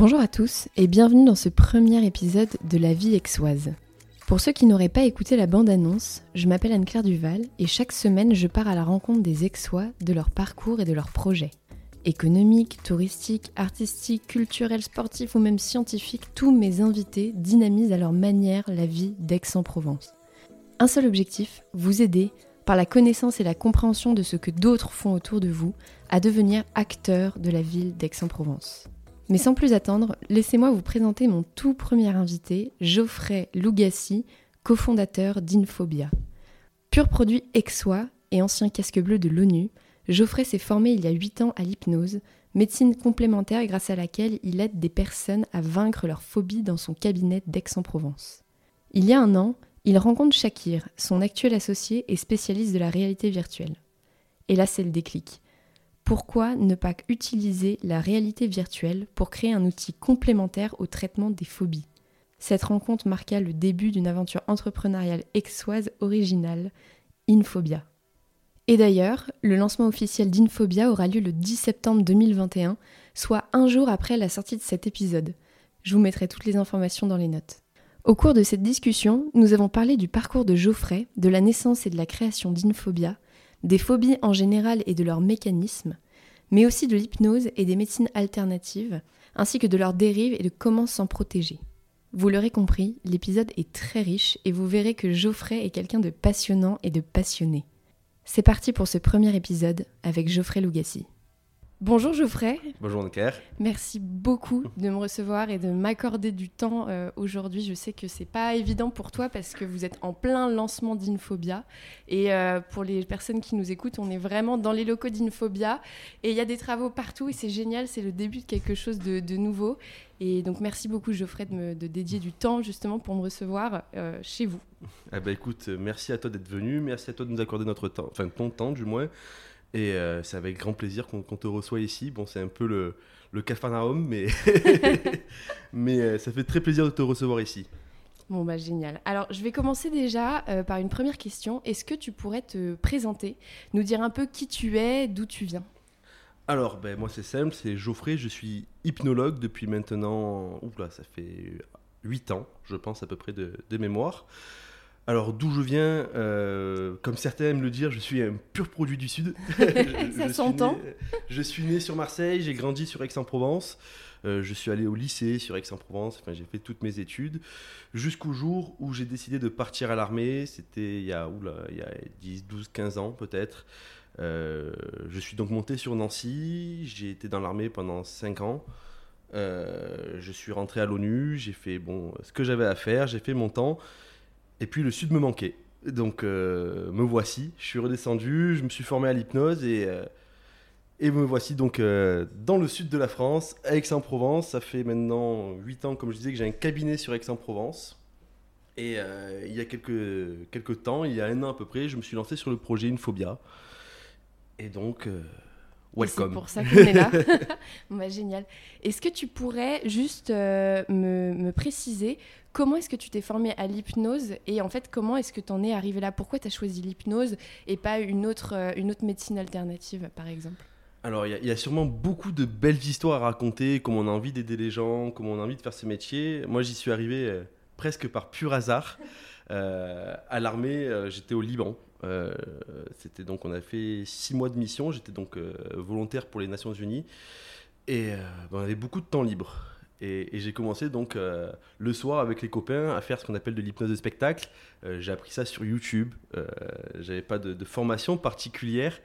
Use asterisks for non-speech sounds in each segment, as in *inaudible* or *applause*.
Bonjour à tous et bienvenue dans ce premier épisode de La vie aixoise. Pour ceux qui n'auraient pas écouté la bande-annonce, je m'appelle Anne-Claire Duval et chaque semaine je pars à la rencontre des aixois, de leur parcours et de leurs projets. Économiques, touristiques, artistiques, culturels, sportifs ou même scientifiques, tous mes invités dynamisent à leur manière la vie d'Aix-en-Provence. Un seul objectif, vous aider, par la connaissance et la compréhension de ce que d'autres font autour de vous, à devenir acteur de la ville d'Aix-en-Provence. Mais sans plus attendre, laissez-moi vous présenter mon tout premier invité, Geoffrey Lougassi, cofondateur d'Infobia. Pur produit aixois et ancien casque bleu de l'ONU, Geoffrey s'est formé il y a 8 ans à l'hypnose, médecine complémentaire grâce à laquelle il aide des personnes à vaincre leur phobie dans son cabinet d'Aix-en-Provence. Il y a un an, il rencontre Shakir, son actuel associé et spécialiste de la réalité virtuelle. Et là, c'est le déclic pourquoi ne pas utiliser la réalité virtuelle pour créer un outil complémentaire au traitement des phobies? Cette rencontre marqua le début d'une aventure entrepreneuriale exoise originale, Infobia. Et d'ailleurs, le lancement officiel d'Infobia aura lieu le 10 septembre 2021, soit un jour après la sortie de cet épisode. Je vous mettrai toutes les informations dans les notes. Au cours de cette discussion, nous avons parlé du parcours de Geoffrey, de la naissance et de la création d'Infobia, des phobies en général et de leurs mécanismes, mais aussi de l'hypnose et des médecines alternatives, ainsi que de leurs dérives et de comment s'en protéger. Vous l'aurez compris, l'épisode est très riche et vous verrez que Geoffrey est quelqu'un de passionnant et de passionné. C'est parti pour ce premier épisode avec Geoffrey Lougassi. Bonjour Geoffrey. Bonjour Claire. Merci beaucoup de me recevoir et de m'accorder du temps euh, aujourd'hui. Je sais que c'est pas évident pour toi parce que vous êtes en plein lancement d'Infobia. Et euh, pour les personnes qui nous écoutent, on est vraiment dans les locaux d'Infobia. Et il y a des travaux partout et c'est génial. C'est le début de quelque chose de, nouveau. Et donc merci beaucoup Geoffrey de, me, de, dédier du temps justement pour me recevoir euh, chez vous. Eh ben, écoute, merci à toi d'être venu. Merci à toi de nous accorder notre temps, enfin ton temps du moins. Et euh, c'est avec grand plaisir qu'on te reçoit ici. Bon, c'est un peu le, le cafarnaum, mais, *laughs* mais euh, ça fait très plaisir de te recevoir ici. Bon, bah génial. Alors, je vais commencer déjà euh, par une première question. Est-ce que tu pourrais te présenter, nous dire un peu qui tu es, d'où tu viens? Alors, ben, moi, c'est simple, c'est Geoffrey. Je suis hypnologue depuis maintenant, oula, ça fait 8 ans, je pense, à peu près de, de mémoire. Alors d'où je viens, euh, comme certains aiment le dire, je suis un pur produit du Sud. *laughs* Ça *laughs* s'entend. Je suis né sur Marseille, j'ai grandi sur Aix-en-Provence. Euh, je suis allé au lycée sur Aix-en-Provence, enfin, j'ai fait toutes mes études, jusqu'au jour où j'ai décidé de partir à l'armée. C'était il y a, il y a 10, 12, 15 ans peut-être. Euh, je suis donc monté sur Nancy, j'ai été dans l'armée pendant 5 ans. je suis rentré à l'ONU, j'ai fait bon, ce que j'avais à faire, j'ai fait mon temps. Et puis le sud me manquait. Donc euh, me voici, je suis redescendu, je me suis formé à l'hypnose et, euh, et me voici donc euh, dans le sud de la France, Aix-en-Provence. Ça fait maintenant 8 ans, comme je disais, que j'ai un cabinet sur Aix-en-Provence. Et il y a quelques, quelques temps, il y a un an à peu près, je me suis lancé sur le projet Infobia. Et donc, welcome. C'est pour ça qu'on est là. *laughs* bah, génial. Est-ce que tu pourrais juste me, me préciser Comment est-ce que tu t'es formé à l'hypnose et en fait comment est-ce que tu en es arrivé là? Pourquoi tu as choisi l'hypnose et pas une autre, euh, une autre médecine alternative par exemple? Alors, il y, a sûrement beaucoup de belles histoires à raconter, comment on a envie d'aider les gens, comment on a envie de faire ce métier. Moi, j'y suis arrivé euh, presque par pur hasard. Euh, à l'armée, j'étais au Liban. C'était donc, on a fait six mois de mission. J'étais donc volontaire pour les Nations Unies. Et ben, on avait beaucoup de temps libre. Et, j'ai commencé donc euh, le soir avec les copains à faire ce qu'on appelle de l'hypnose de spectacle. Euh, j'ai appris ça sur YouTube. Euh, J'avais pas de, formation particulière.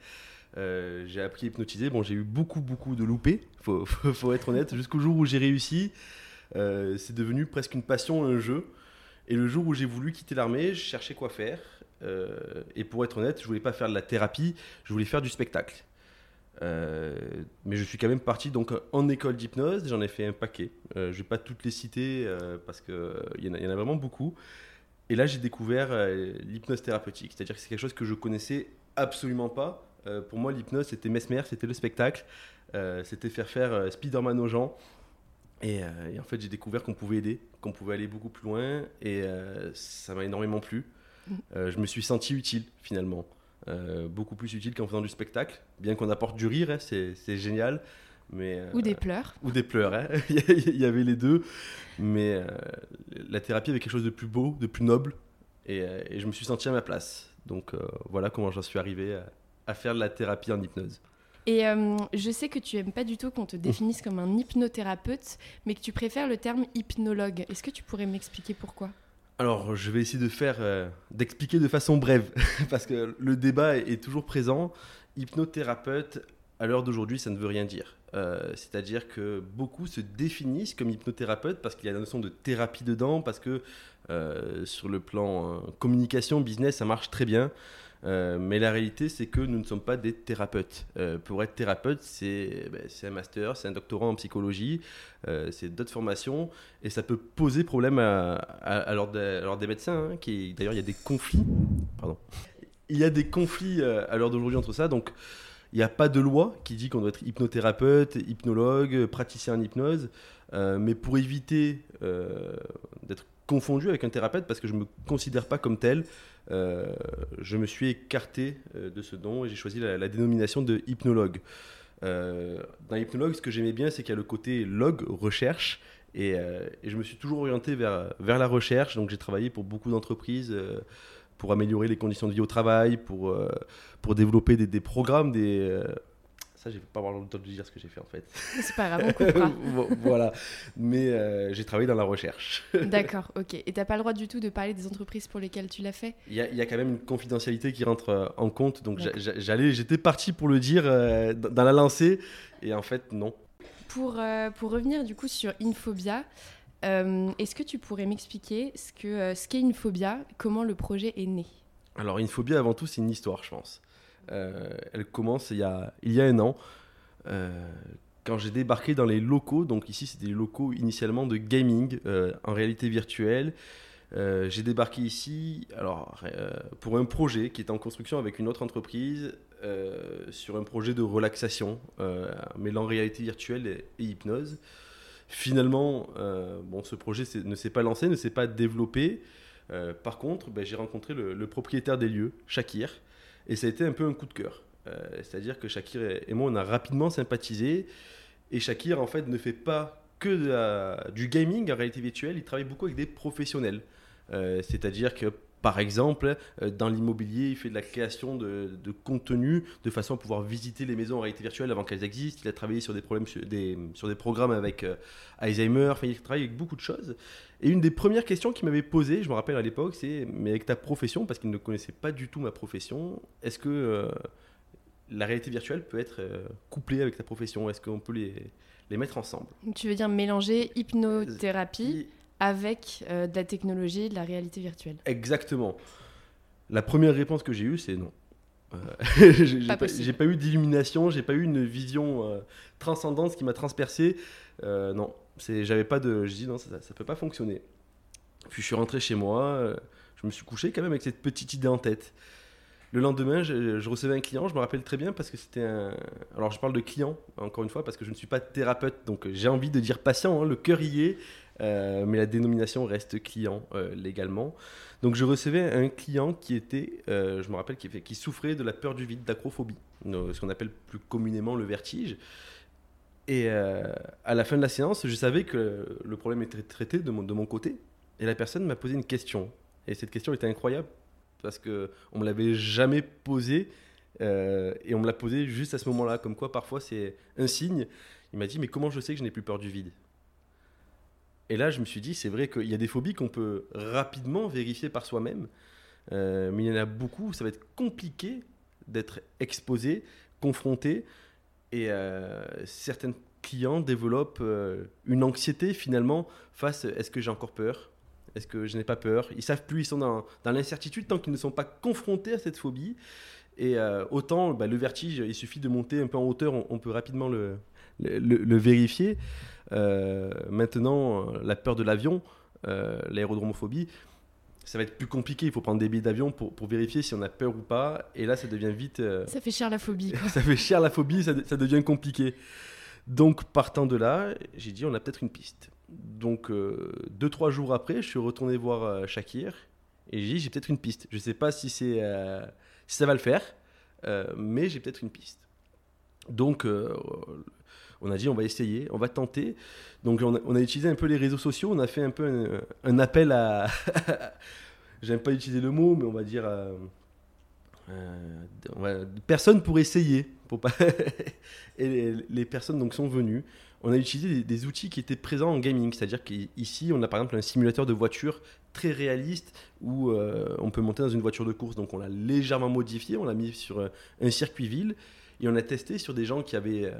Euh, j'ai appris à hypnotiser. Bon, j'ai eu beaucoup, beaucoup de loupés, faut, *laughs* faut, être honnête. Jusqu'au jour où j'ai réussi, c'est devenu presque une passion, un jeu. Et le jour où j'ai voulu quitter l'armée, je cherchais quoi faire. et pour être honnête, je voulais pas faire de la thérapie, je voulais faire du spectacle. Euh, mais je suis quand même parti donc en école d'hypnose, j'en ai fait un paquet. Euh, je vais pas toutes les citer euh, parce qu'il y, y, en a vraiment beaucoup. Et là, j'ai découvert l'hypnose thérapeutique, c'est-à-dire que c'est quelque chose que je connaissais absolument pas. pour moi, l'hypnose, c'était mesmer, c'était le spectacle, c'était faire faire Spider-Man aux gens. Et, et en fait, j'ai découvert qu'on pouvait aider, qu'on pouvait aller beaucoup plus loin, et ça m'a énormément plu. Mmh. je me suis senti utile finalement. Euh, beaucoup plus utile qu'en faisant du spectacle. Bien qu'on apporte du rire, hein, c'est génial. Mais, ou des pleurs. Ou des pleurs, hein. *laughs* il y avait les deux. Mais la thérapie avait quelque chose de plus beau, de plus noble. Et, et je me suis senti à ma place. Donc voilà comment j'en suis arrivé à faire de la thérapie en hypnose. Et euh, je sais que tu aimes pas du tout qu'on te définisse comme un hypnothérapeute, mais que tu préfères le terme hypnologue. Est-ce que tu pourrais m'expliquer pourquoi? Alors, je vais essayer de faire, euh, d'expliquer de façon brève, *laughs* parce que le débat est, toujours présent. Hypnothérapeute, à l'heure d'aujourd'hui, ça ne veut rien dire. Euh, c'est-à-dire que beaucoup se définissent comme hypnothérapeute parce qu'il y a la notion de thérapie dedans, parce que sur le plan communication, business, ça marche très bien. Euh, mais la réalité, c'est que nous ne sommes pas des thérapeutes. Euh, pour être thérapeute, ben, c'est un master, c'est un doctorat en psychologie, euh, c'est d'autres formations, et ça peut poser problème à, à, l'ordre des médecins. Hein, D'ailleurs, il y a des conflits. Il y a des conflits à l'heure d'aujourd'hui entre ça. Donc, il n'y a pas de loi qui dit qu'on doit être hypnothérapeute, hypnologue, praticien en hypnose. mais pour éviter d'être confondu avec un thérapeute, parce que je ne me considère pas comme tel, euh, je me suis écarté euh, de ce don et j'ai choisi la, dénomination de hypnologue. Euh, dans hypnologue, ce que j'aimais bien, c'est qu'il y a le côté log, recherche, et, je me suis toujours orienté vers, vers la recherche. Donc j'ai travaillé pour beaucoup d'entreprises pour améliorer les conditions de vie au travail, pour, pour développer des, des programmes, des, ça, je vais pas avoir le temps de dire ce que j'ai fait en fait. C'est pas grave, on coupera. *laughs* voilà. Mais euh, j'ai travaillé dans la recherche. *laughs* D'accord, ok. Et tu n'as pas le droit du tout de parler des entreprises pour lesquelles tu l'as fait? Il y, y, a quand même une confidentialité qui rentre euh, en compte. Donc j'allais, j'étais parti pour le dire euh, dans la lancée. Et en fait, non. Pour, pour revenir du coup sur Infobia, est-ce que tu pourrais m'expliquer ce, que, ce qu'est Infobia, comment le projet est né? Alors Infobia, avant tout, c'est une histoire, je pense. Euh, elle commence il y a, un an. Euh, quand j'ai débarqué dans les locaux, donc ici c'était des locaux initialement de gaming euh, en réalité virtuelle. j'ai débarqué ici alors, pour un projet qui est en construction avec une autre entreprise sur un projet de relaxation mêlant réalité virtuelle et, hypnose. Finalement, bon, ce projet ne s'est pas lancé, ne s'est pas développé. par contre, ben, j'ai rencontré le, propriétaire des lieux, Shakir, et ça a été un peu un coup de cœur. Euh, c'est-à-dire que Shakir et moi, on a rapidement sympathisé. Et Shakir, en fait, ne fait pas que du gaming en réalité virtuelle, il travaille beaucoup avec des professionnels. Euh, c'est-à-dire que par exemple, euh, dans l'immobilier, il fait de la création de, contenu de façon à pouvoir visiter les maisons en réalité virtuelle avant qu'elles existent. Il a travaillé sur des, problèmes, sur des, sur des programmes avec euh, Alzheimer. Enfin, il travaille avec beaucoup de choses. Et une des premières questions qu'il m'avait posées, je me rappelle à l'époque, c'est Mais avec ta profession, parce qu'il ne connaissait pas du tout ma profession, est-ce que euh, la réalité virtuelle peut être couplée avec ta profession? Est-ce qu'on peut les, les mettre ensemble? Tu veux dire mélanger hypnothérapie avec euh, de la technologie, de la réalité virtuelle Exactement. La première réponse que j'ai eue, c'est non. Euh, *laughs* j'ai pas, eu d'illumination, j'ai pas eu une vision euh, transcendante qui m'a transpercé. non, j'avais pas de. Je dis non, ça, ça, peut pas fonctionner. Puis je suis rentré chez moi, je me suis couché quand même avec cette petite idée en tête. Le lendemain, je, recevais un client, je me rappelle très bien parce que c'était un. Alors, je parle de client, encore une fois, parce que je ne suis pas thérapeute, donc j'ai envie de dire patient, hein, le cœur y est, euh, mais la dénomination reste client euh, légalement. Donc je recevais un client qui était, euh, je me rappelle, qui, souffrait de la peur du vide, d'acrophobie, ce qu'on appelle plus communément le vertige. Et à la fin de la séance, je savais que le problème était traité de mon, de mon côté. Et la personne m'a posé une question. Et cette question était incroyable parce qu'on ne me l'avait jamais posée. et on me l'a posée juste à ce moment-là, comme quoi parfois c'est un signe. Il m'a dit, mais comment je sais que je n'ai plus peur du vide? Et là, je me suis dit, c'est vrai qu'il y a des phobies qu'on peut rapidement vérifier par soi-même, euh, mais il y en a beaucoup, ça va être compliqué d'être exposé, confronté, et euh, certains clients développent euh, une anxiété finalement face est-ce que j'ai encore peur? Est-ce que je n'ai pas peur? Ils savent plus, ils sont dans, l'incertitude tant qu'ils ne sont pas confrontés à cette phobie. Et autant bah, le vertige, il suffit de monter un peu en hauteur, on, peut rapidement le, le vérifier. Euh, maintenant, la peur de l'avion, euh, l'aérodromophobie, ça va être plus compliqué. Il faut prendre des billets d'avion pour, pour, vérifier si on a peur ou pas. Et là, ça devient vite. Euh, ça fait cher *laughs* la phobie. ça fait cher la phobie, ça, ça, devient compliqué. Donc, partant de là, j'ai dit on a peut-être une piste. Donc, deux, trois jours après, je suis retourné voir Shakir et j'ai dit j'ai peut-être une piste. Je ne sais pas si, c'est, si ça va le faire, mais j'ai peut-être une piste. Donc, on a dit on va essayer, on va tenter. Donc on a, utilisé un peu les réseaux sociaux, on a fait un peu un, appel à... *laughs* J'aime pas utiliser le mot, mais on va dire... Euh, personne pour essayer. Pour pas *laughs* et les, personnes donc sont venues. On a utilisé des, outils qui étaient présents en gaming, c'est-à-dire qu'ici on a par exemple un simulateur de voiture très réaliste où euh, on peut monter dans une voiture de course. Donc on l'a légèrement modifié, on l'a mis sur euh, un circuit ville et on a testé sur des gens qui avaient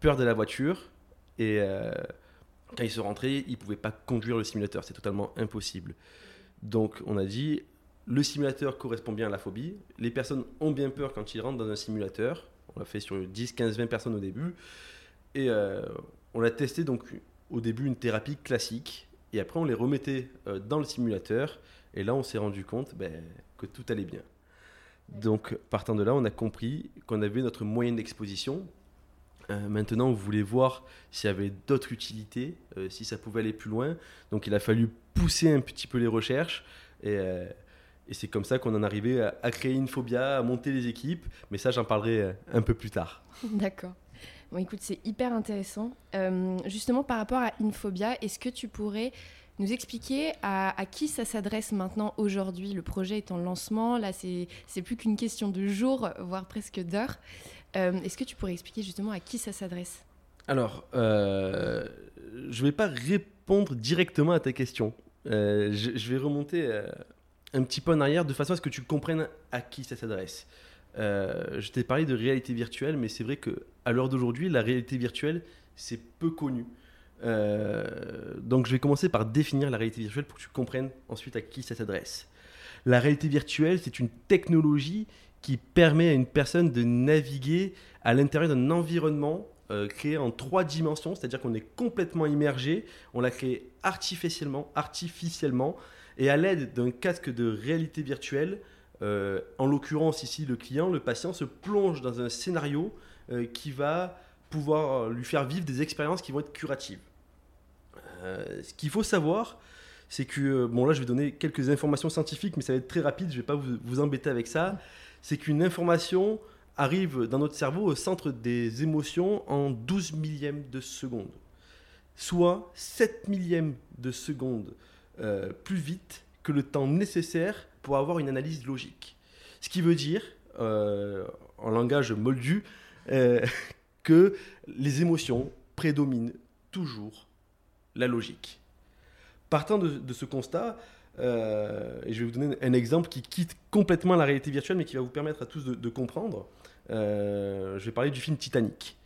peur de la voiture et quand ils sont rentrés, ils pouvaient pas conduire le simulateur, c'est totalement impossible. Donc on a dit le simulateur correspond bien à la phobie. Les personnes ont bien peur quand ils rentrent dans un simulateur. On l'a fait sur 10, 15, 20 personnes au début. Et euh, on a testé donc au début une thérapie classique. Et après, on les remettait euh, dans le simulateur. Et là, on s'est rendu compte ben, que tout allait bien. Donc, partant de là, on a compris qu'on avait notre moyenne d'exposition. Euh, maintenant, on voulait voir s'il y avait d'autres utilités, si ça pouvait aller plus loin. Donc, il a fallu pousser un petit peu les recherches. Et et c'est comme ça qu'on en est arrivé à, créer une à monter les équipes. Mais ça, j'en parlerai euh, un peu plus tard. *laughs* D'accord. Bon, écoute, c'est hyper intéressant. Euh, justement, par rapport à Infobia, est-ce que tu pourrais nous expliquer à, qui ça s'adresse maintenant aujourd'hui? Le projet est en lancement. Là, c'est plus qu'une question de jours, voire presque d'heures. Euh, est-ce que tu pourrais expliquer justement à qui ça s'adresse? Alors, je ne vais pas répondre directement à ta question. Je, je, vais remonter un petit peu en arrière de façon à ce que tu comprennes à qui ça s'adresse. Euh, je t'ai parlé de réalité virtuelle, mais c'est vrai que à l'heure d'aujourd'hui, la réalité virtuelle, c'est peu connu. Euh, donc je vais commencer par définir la réalité virtuelle pour que tu comprennes ensuite à qui ça s'adresse. La réalité virtuelle, c'est une technologie qui permet à une personne de naviguer à l'intérieur d'un environnement euh, créé en trois dimensions, c'est-à-dire qu'on est complètement immergé, on l'a créé artificiellement, artificiellement et à l'aide d'un casque de réalité virtuelle, euh, en l'occurrence ici le client, le patient se plonge dans un scénario euh, qui va pouvoir lui faire vivre des expériences qui vont être curatives. Ce qu'il faut savoir, c'est que, bon là je vais donner quelques informations scientifiques, mais ça va être très rapide, je ne vais pas vous, embêter avec ça, c'est qu'une information arrive dans notre cerveau au centre des émotions en 12 millièmes de seconde, soit 7 millièmes de seconde euh, plus vite que le temps nécessaire pour avoir une analyse logique. Ce qui veut dire, euh, en langage moldu, euh, *laughs* que les émotions prédominent toujours la logique. Partant de, ce constat, et je vais vous donner un exemple qui quitte complètement la réalité virtuelle, mais qui va vous permettre à tous de, comprendre. je vais parler du film Titanic.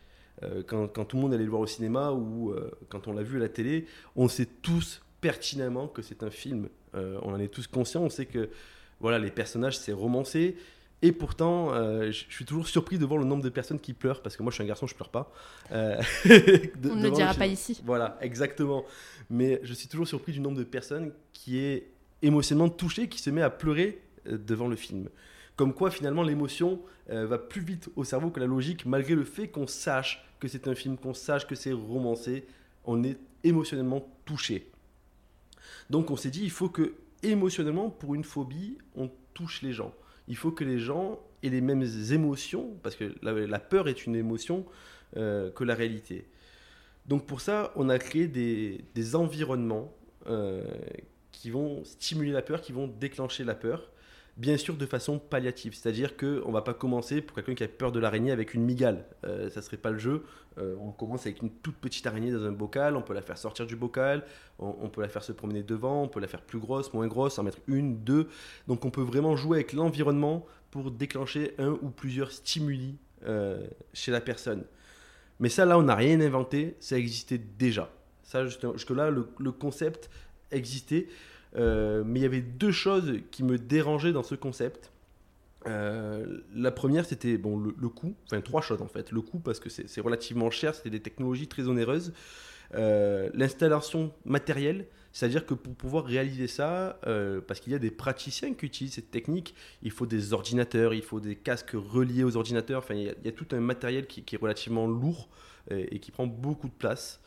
Quand, quand, tout le monde allait le voir au cinéma ou quand on l'a vu à la télé, on sait tous pertinemment que c'est un film. Euh, on en est tous conscients. On sait que voilà, les personnages, c'est romancé. Et pourtant, euh, je suis toujours surpris de voir le nombre de personnes qui pleurent, parce que moi je suis un garçon, je pleure pas. Euh, *laughs* on ne le dira pas ici. Voilà, exactement. Mais je suis toujours surpris du nombre de personnes qui est émotionnellement touchée, qui se met à pleurer devant le film. Comme quoi, finalement, l'émotion va plus vite au cerveau que la logique, malgré le fait qu'on sache que c'est un film, qu'on sache que c'est romancé, on est émotionnellement touché. Donc on s'est dit, il faut que émotionnellement, pour une phobie, on touche les gens. Il faut que les gens aient les mêmes émotions, parce que la, peur est une émotion euh, que la réalité. Donc pour ça, on a créé des, environnements euh, qui vont stimuler la peur, qui vont déclencher la peur bien sûr de façon palliative. C'est-à-dire qu'on ne va pas commencer pour quelqu'un qui a peur de l'araignée avec une migale. Euh, ça ne serait pas le jeu. Euh, on commence avec une toute petite araignée dans un bocal, on peut la faire sortir du bocal, on, peut la faire se promener devant, on peut la faire plus grosse, moins grosse, en mettre une, deux. Donc on peut vraiment jouer avec l'environnement pour déclencher un ou plusieurs stimuli euh, chez la personne. Mais ça, là, on n'a rien inventé, ça existait déjà. Ça, jusque-là, le, le concept existait. Euh, mais il y avait deux choses qui me dérangeaient dans ce concept. Euh, la première, c'était bon, le, coût, enfin trois choses en fait. Le coût, parce que c'est relativement cher, c'était des technologies très onéreuses. Euh, l'installation matérielle, c'est-à-dire que pour pouvoir réaliser ça, parce qu'il y a des praticiens qui utilisent cette technique, il faut des ordinateurs, il faut des casques reliés aux ordinateurs, enfin, il y a, tout un matériel qui, qui est relativement lourd et, qui prend beaucoup de place.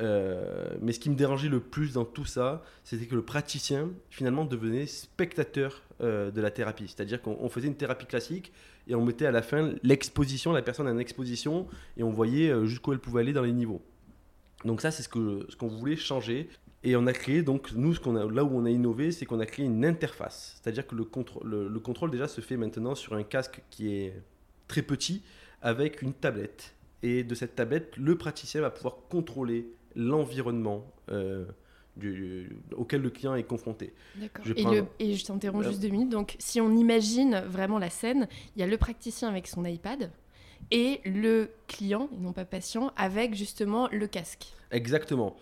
Euh, mais ce qui me dérangeait le plus dans tout ça, c'était que le praticien finalement devenait spectateur euh, de la thérapie. C'est-à-dire qu'on faisait une thérapie classique et on mettait à la fin l'exposition, la personne en exposition, et on voyait euh, jusqu'où elle pouvait aller dans les niveaux. Donc ça, c'est ce qu'on ce qu'on voulait changer. Et on a créé, donc nous, là où on a innové, c'est qu'on a créé une interface. C'est-à-dire que le contrôle déjà se fait maintenant sur un casque qui est très petit avec une tablette. Et de cette tablette, le praticien va pouvoir contrôler l'environnement euh, auquel le client est confronté. D'accord. Et, je t'interromps juste deux minutes. Donc, si on imagine vraiment la scène, il y a le praticien avec son iPad et le client, et non pas patient, avec justement le casque. Exactement.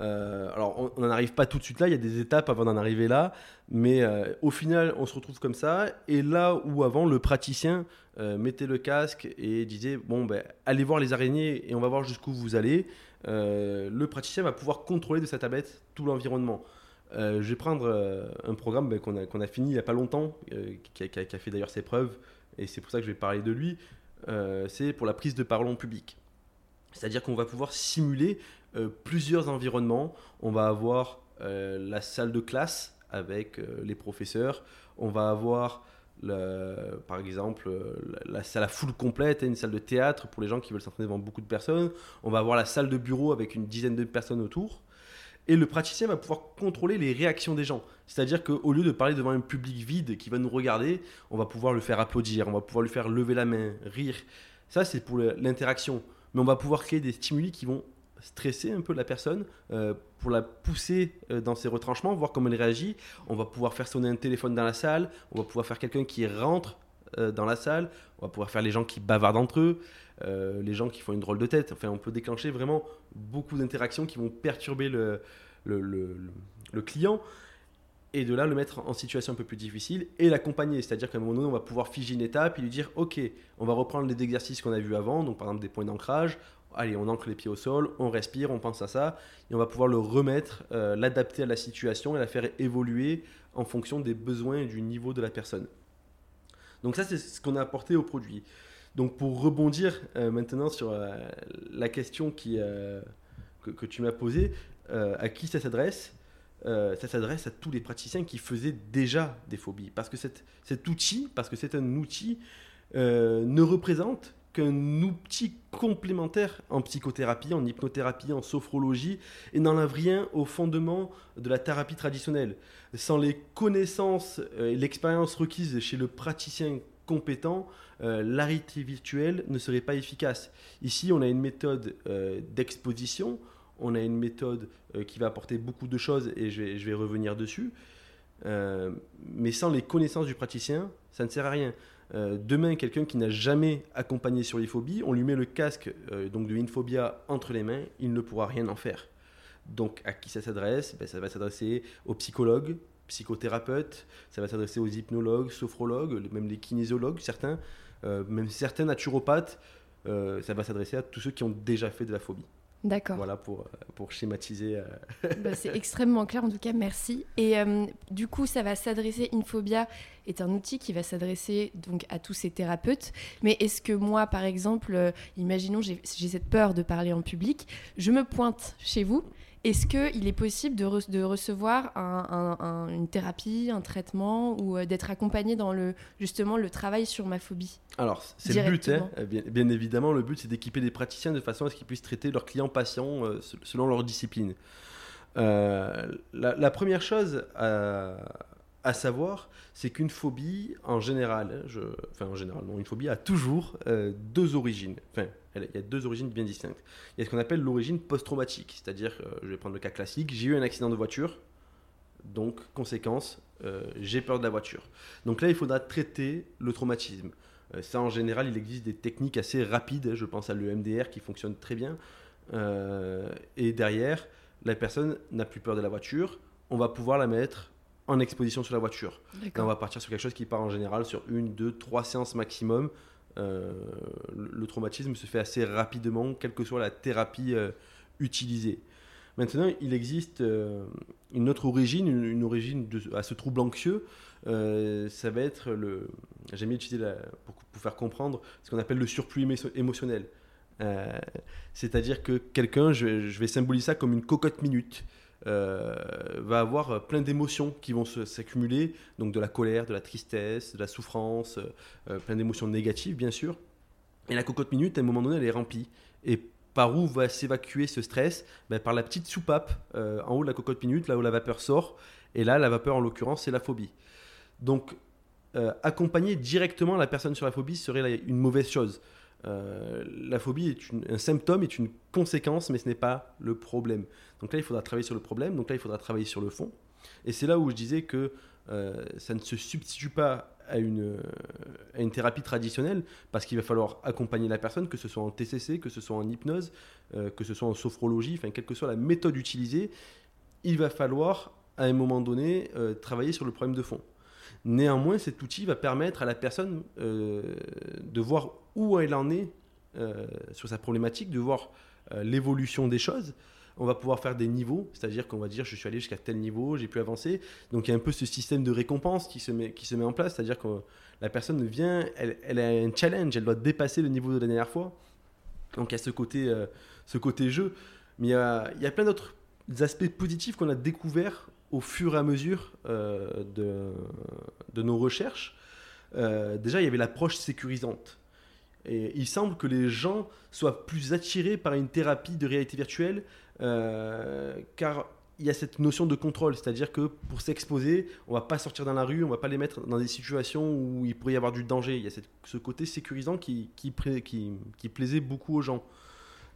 Euh, alors, on n'en arrive pas tout de suite là, il y a des étapes avant d'en arriver là, mais euh, au final, on se retrouve comme ça. Et là où avant, le praticien euh, mettait le casque et disait Bon, ben, allez voir les araignées et on va voir jusqu'où vous allez, le praticien va pouvoir contrôler de sa tablette tout l'environnement. je vais prendre un programme ben, qu'on a, a, fini il n'y a pas longtemps, qui a, qui, a, fait d'ailleurs ses preuves, et c'est pour ça que je vais parler de lui. c'est pour la prise de parole en public. C'est-à-dire qu'on va pouvoir simuler euh, plusieurs environnements. On va avoir euh, la salle de classe avec euh, les professeurs. On va avoir, par exemple, la, salle à foule complète, une salle de théâtre pour les gens qui veulent s'entraîner devant beaucoup de personnes. On va avoir la salle de bureau avec une dizaine de personnes autour. Et le praticien va pouvoir contrôler les réactions des gens. C'est-à-dire qu'au lieu de parler devant un public vide qui va nous regarder, on va pouvoir le faire applaudir, on va pouvoir lui faire lever la main, rire. Ça, c'est pour l'interaction. Mais on va pouvoir créer des stimuli qui vont stresser un peu la personne euh, pour la pousser euh, dans ses retranchements, voir comment elle réagit. On va pouvoir faire sonner un téléphone dans la salle, on va pouvoir faire quelqu'un qui rentre euh, dans la salle, on va pouvoir faire les gens qui bavardent entre eux, les gens qui font une drôle de tête. Enfin, on peut déclencher vraiment beaucoup d'interactions qui vont perturber le, le, le, client et de là le mettre en situation un peu plus difficile et l'accompagner. C'est-à-dire qu'à un moment donné, on va pouvoir figer une étape et lui dire Ok, on va reprendre les exercices qu'on a vus avant, donc par exemple des points d'ancrage, allez, on ancre les pieds au sol, on respire, on pense à ça, et on va pouvoir le remettre, euh, l'adapter à la situation et la faire évoluer en fonction des besoins et du niveau de la personne. Donc ça, c'est ce qu'on a apporté au produit. Donc pour rebondir euh, maintenant sur euh, la question qui, que, que, tu m'as posée, à qui ça s'adresse ça s'adresse à tous les praticiens qui faisaient déjà des phobies. Parce que cet outil, parce que c'est un outil, ne représente qu'un outil complémentaire en psychothérapie, en hypnothérapie, en sophrologie, et n'enlève rien au fondement de la thérapie traditionnelle. Sans les connaissances euh, et l'expérience requise chez le praticien compétent, euh, virtuelle ne serait pas efficace. Ici, on a une méthode euh, d'exposition, on a une méthode qui va apporter beaucoup de choses, et je vais revenir dessus. mais sans les connaissances du praticien, ça ne sert à rien. Euh, demain, quelqu'un qui n'a jamais accompagné sur les phobies, on lui met le casque euh, donc de Infobia entre les mains, il ne pourra rien en faire. Donc, à qui ça s'adresse? Ben, Ça va s'adresser aux psychologues, psychothérapeutes, ça va s'adresser aux hypnologues, sophrologues, même les kinésiologues, certains, euh, même certains naturopathes. ça va s'adresser à tous ceux qui ont déjà fait de la phobie. D'accord. Voilà pour, pour schématiser. *laughs* Bah, c'est extrêmement clair, en tout cas, merci. Et du coup, ça va s'adresser, Infobia est un outil qui va s'adresser donc à tous ces thérapeutes. Mais est-ce que moi, par exemple, euh, imaginons j'ai cette peur de parler en public, je me pointe chez vous. Est-ce qu'il est possible de, de recevoir une thérapie, un traitement ou euh, d'être accompagné dans le, justement le travail sur ma phobie Alors, c'est le but, hein. bien, bien, évidemment. Le but, c'est d'équiper des praticiens de façon à ce qu'ils puissent traiter leurs clients patients euh, selon leur discipline. la, la, première chose à, à savoir, c'est qu'une phobie, en général, je, enfin en général, non, une phobie a toujours euh, deux origines. Enfin, il y a deux origines bien distinctes. Il y a ce qu'on appelle l'origine post-traumatique, c'est-à-dire, euh, je vais prendre le cas classique, j'ai eu un accident de voiture, donc conséquence, euh, j'ai peur de la voiture. Donc là, il faudra traiter le traumatisme. ça, en général, il existe des techniques assez rapides. Je pense à l'EMDR qui fonctionne très bien. et derrière, la personne n'a plus peur de la voiture. On va pouvoir la mettre en exposition sur la voiture. on va partir sur quelque chose qui part en général sur une, deux, trois séances maximum. Euh, le, traumatisme se fait assez rapidement, quelle que soit la thérapie euh, utilisée. Maintenant, il existe euh, une autre origine, une, origine à ce trouble anxieux. ça va être le. J'aime bien utiliser pour, pour, faire comprendre ce qu'on appelle le surplus émotionnel. C'est-à-dire que quelqu'un, je, vais symboliser ça comme une cocotte minute. Va avoir plein d'émotions qui vont s'accumuler, donc de la colère, de la tristesse, de la souffrance, plein d'émotions négatives bien sûr. Et la cocotte minute, à un moment donné, elle est remplie. Et par où va s'évacuer ce stress? Ben, Par la petite soupape en haut de la cocotte minute, là où la vapeur sort. Et là, la vapeur, en l'occurrence, c'est la phobie. Donc, euh, accompagner directement la personne sur la phobie serait une mauvaise chose. Euh, la phobie est un symptôme, est une conséquence, mais ce n'est pas le problème. Donc là, il faudra travailler sur le problème, donc là, il faudra travailler sur le fond. Et c'est là où je disais que euh, ça ne se substitue pas à une, à une thérapie traditionnelle, parce qu'il va falloir accompagner la personne, que ce soit en TCC, que ce soit en hypnose, que ce soit en sophrologie, enfin, quelle que soit la méthode utilisée, il va falloir, à un moment donné, travailler sur le problème de fond. Néanmoins, cet outil va permettre à la personne euh, de voir où elle en est euh, sur sa problématique, de voir euh, l'évolution des choses. On va pouvoir faire des niveaux, c'est-à-dire qu'on va dire je suis allé jusqu'à tel niveau, j'ai pu avancer. Donc il y a un peu ce système de récompense qui se met, qui se met en place, c'est-à-dire que la personne vient, elle, a un challenge, elle doit dépasser le niveau de la dernière fois. Donc il y a ce côté, ce côté jeu. Mais il y a, il y a plein d'autres aspects positifs qu'on a découverts au fur et à mesure euh, de, nos recherches, euh, déjà, il y avait l'approche sécurisante. Et il semble que les gens soient plus attirés par une thérapie de réalité virtuelle, euh, car il y a cette notion de contrôle, c'est-à-dire que pour s'exposer, on va pas sortir dans la rue, on va pas les mettre dans des situations où il pourrait y avoir du danger. Il y a ce côté sécurisant qui plaisait beaucoup aux gens.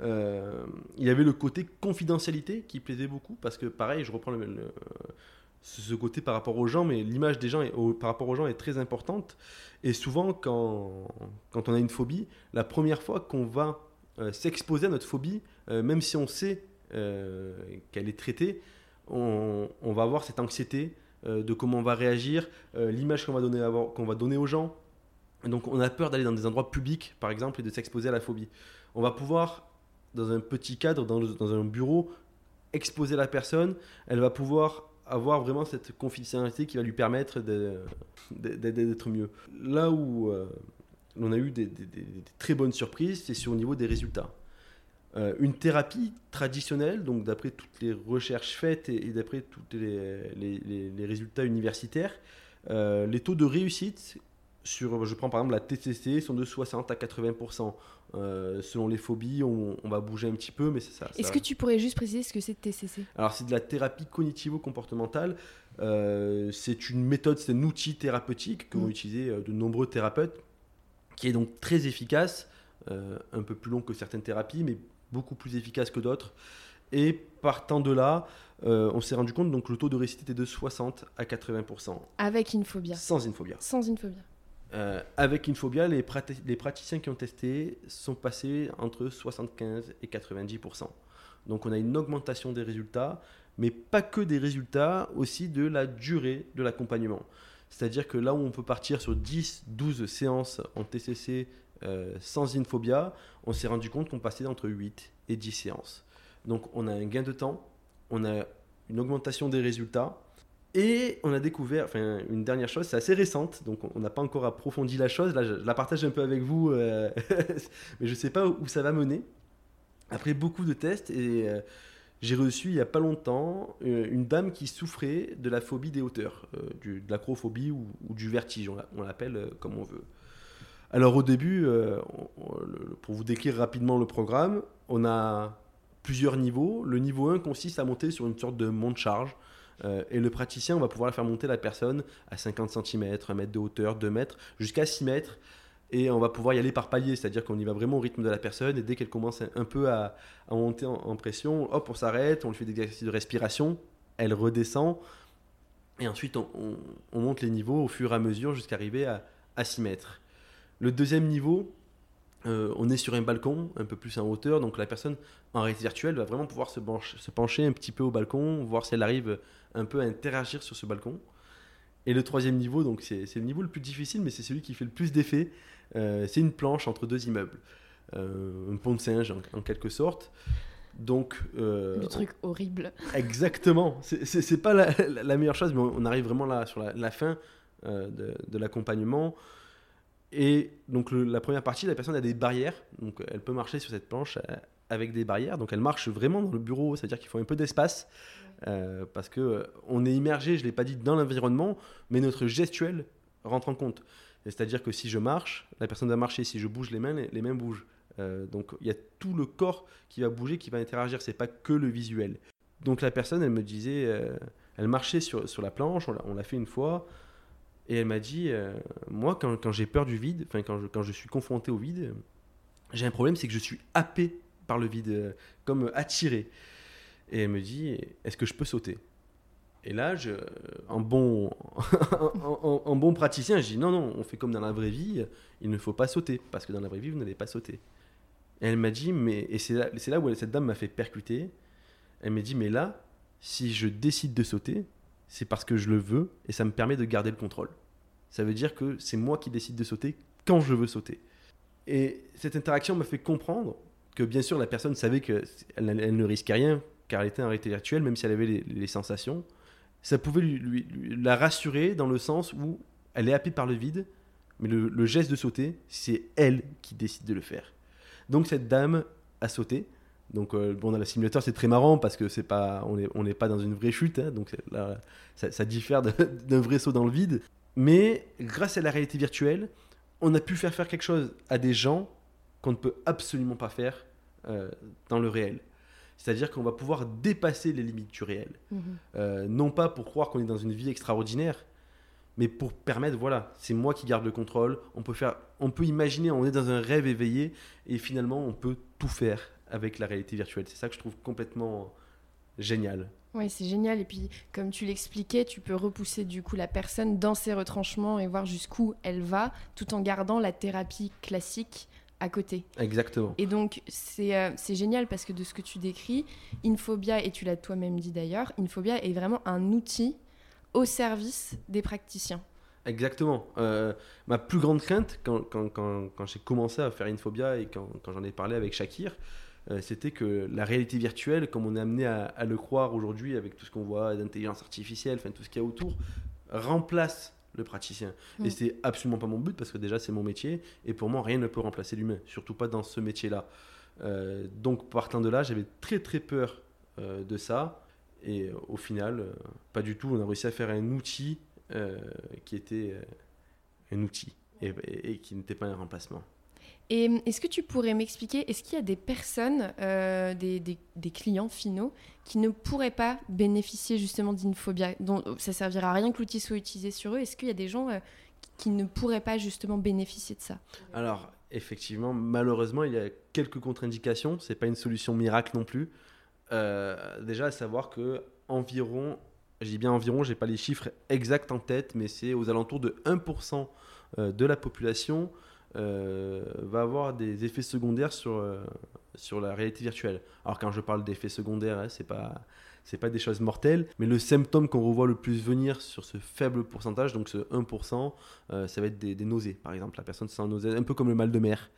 Euh, il y avait le côté confidentialité qui plaisait beaucoup parce que pareil, je reprends le, ce côté par rapport aux gens, mais l'image des gens par rapport aux gens est très importante. Et souvent, quand, quand on a une phobie, la première fois qu'on va euh, s'exposer à notre phobie, euh, même si on sait qu'elle est traitée, on, on, va avoir cette anxiété de comment on va réagir, l'image qu'on va, donner qu'on va donner aux gens. Donc on a peur d'aller dans des endroits publics, par exemple, et de s'exposer à la phobie. On va pouvoir dans un petit cadre, dans, un bureau, exposer la personne, elle va pouvoir avoir vraiment cette confidentialité qui va lui permettre d'être mieux. Là où euh, on a eu des, très bonnes surprises, c'est sur le niveau des résultats. Euh, une thérapie traditionnelle, donc d'après toutes les recherches faites et, d'après tous les, les, résultats universitaires, euh, les taux de réussite sur, je prends par exemple la TCC, sont de 60 à 80%. Euh, selon les phobies, on, va bouger un petit peu, mais c'est ça. Est-ce que tu pourrais juste préciser ce que c'est TCC Alors, c'est de la thérapie cognitivo-comportementale. Euh, c'est une méthode, c'est un outil thérapeutique que vont mm. utiliser euh, de nombreux thérapeutes, qui est donc très efficace, un peu plus long que certaines thérapies, mais beaucoup plus efficace que d'autres. Et partant de là, on s'est rendu compte donc le taux de réussite était de 60 à 80%. Avec une phobie Sans une phobie Sans une phobie euh, avec une phobia, les, praticiens qui ont testé sont passés entre 75 et 90%. Donc on a une augmentation des résultats, mais pas que des résultats, aussi de la durée de l'accompagnement. C'est-à-dire que là où on peut partir sur 10, 12 séances en TCC euh, sans inphobia, on s'est rendu compte qu'on passait entre 8 et 10 séances. Donc on a un gain de temps, on a une augmentation des résultats, et on a découvert, enfin, une dernière chose, c'est assez récente, donc on n'a pas encore approfondi la chose. Là, je la partage un peu avec vous, euh, *laughs* mais je ne sais pas où ça va mener. Après beaucoup de tests, et euh, j'ai reçu il n'y a pas longtemps euh, une dame qui souffrait de la phobie des hauteurs, de l'acrophobie ou, du vertige, on l'appelle comme on veut. Alors au début, pour vous décrire rapidement le programme, on a plusieurs niveaux. Le niveau 1 consiste à monter sur une sorte de monte-charge euh, et le praticien, on va pouvoir faire monter la personne à 50 cm, 1 mètre de hauteur, 2 mètres, jusqu'à 6 mètres. Et on va pouvoir y aller par palier, c'est-à-dire qu'on y va vraiment au rythme de la personne. Et dès qu'elle commence un peu à, monter en, pression, hop, on s'arrête, on lui fait des exercices de respiration, elle redescend. Et ensuite, on, monte les niveaux au fur et à mesure jusqu'à arriver à, à 6 mètres. Le deuxième niveau, euh, on est sur un balcon, un peu plus en hauteur, donc la personne en réalité virtuelle va vraiment pouvoir se, se pencher un petit peu au balcon, voir si elle arrive un peu à interagir sur ce balcon. Et le troisième niveau, donc c'est le niveau le plus difficile, mais c'est celui qui fait le plus d'effet. Euh, c'est une planche entre deux immeubles, euh, un pont de singe en, quelque sorte. Donc, le truc horrible. Exactement. C'est pas la, meilleure chose, mais on, arrive vraiment là sur la, fin de, de l'accompagnement. Et donc la première partie, la personne a des barrières, donc elle peut marcher sur cette planche euh, avec des barrières, donc elle marche vraiment dans le bureau, c'est-à-dire qu'il faut un peu d'espace. Euh, parce que euh, on est immergé, je l'ai pas dit, dans l'environnement, mais notre gestuel rentre en compte. C'est-à-dire que si je marche, la personne va marcher. Si je bouge les mains, les, les mains bougent. Euh, donc il y a tout le corps qui va bouger, qui va interagir. C'est pas que le visuel. Donc la personne, elle me disait, euh, elle marchait sur, sur la planche, on l'a- on l'a fait une fois, et elle m'a dit, euh, moi quand, quand j'ai peur du vide, enfin quand je, quand je suis confronté au vide, j'ai un problème, c'est que je suis happé par le vide, euh, comme attiré. Et elle me dit, est-ce que je peux sauter? Et là, je, en, bon, *laughs* en, bon praticien, je dis, non, non, on fait comme dans la vraie vie, il ne faut pas sauter, parce que dans la vraie vie, vous n'allez pas sauter. Et elle m'a dit, mais, et c'est là, là où cette dame m'a fait percuter, elle m'a dit, mais là, si je décide de sauter, c'est parce que je le veux, et ça me permet de garder le contrôle. Ça veut dire que c'est moi qui décide de sauter quand je veux sauter. Et cette interaction m'a fait comprendre que bien sûr la personne savait qu'elle elle ne risquait rien car elle était réalité virtuelle, même si elle avait les, sensations. Ça pouvait la rassurer dans le sens où elle est happée par le vide, mais le geste de sauter, c'est elle qui décide de le faire. Donc cette dame a sauté. Donc euh, bon, dans la simulateur, c'est très marrant parce que c'est pas, on n'est on pas dans une vraie chute, hein, donc là, ça, ça diffère *laughs* d'un vrai saut dans le vide. Mais grâce à la réalité virtuelle, on a pu faire faire quelque chose à des gens qu'on ne peut absolument pas faire euh, dans le réel. C'est-à-dire qu'on va pouvoir dépasser les limites du réel. Mhm. Euh, non pas pour croire qu'on est dans une vie extraordinaire, mais pour permettre, voilà, c'est moi qui garde le contrôle. On peut faire, on peut imaginer, on est dans un rêve éveillé, et finalement, on peut tout faire avec la réalité virtuelle. C'est ça que je trouve complètement génial. Oui, c'est génial. Et puis, comme tu l'expliquais, tu peux repousser du coup la personne dans ses retranchements et voir jusqu'où elle va, tout en gardant la thérapie classique à côté. Exactement. Et donc, c'est euh, c'est génial parce que de ce que tu décris, Infobia, et tu l'as toi-même dit d'ailleurs, Infobia est vraiment un outil au service des praticiens. Exactement. Euh, ma plus grande crainte, quand, quand, quand, quand j'ai commencé à faire Infobia et quand, quand j'en ai parlé avec Shakir, c'était que la réalité virtuelle, comme on est amené à, à le croire aujourd'hui avec tout ce qu'on voit d'intelligence artificielle, enfin tout ce qu'il y a autour, remplace le praticien. Mm. Et c'est absolument pas mon but parce que déjà c'est mon métier et pour moi rien ne peut remplacer l'humain, surtout pas dans ce métier-là. Euh, donc partant de là, j'avais très très peur euh, de ça et euh, au final, euh, pas du tout. On a réussi à faire un outil euh, qui était euh, un outil et, et- et qui n'était pas un remplacement. Et hum, est-ce que tu pourrais m'expliquer, est-ce qu'il y a des personnes, euh, des, clients finaux, qui ne pourraient pas bénéficier justement d'Infobia, dont ça servira à rien que l'outil soit utilisé sur eux? Est-ce qu'il y a des gens euh, qui ne pourraient pas justement bénéficier de ça? Alors, effectivement, malheureusement, il y a quelques contre-indications. C'est pas une solution miracle non plus. Euh, déjà, à savoir que environ, dis bien environ, j'ai pas les chiffres exacts en tête, mais c'est aux alentours de 1% euh, de la population euh, va avoir des effets secondaires sur, euh, sur la réalité virtuelle. Alors quand je parle d'effets secondaires, hein, c'est pas c'est pas des choses mortelles, mais le symptôme qu'on revoit le plus venir sur ce faible pourcentage, donc ce 1%, euh, ça va être des, nausées, par exemple. La personne se sent nausée, un peu comme le mal de mer.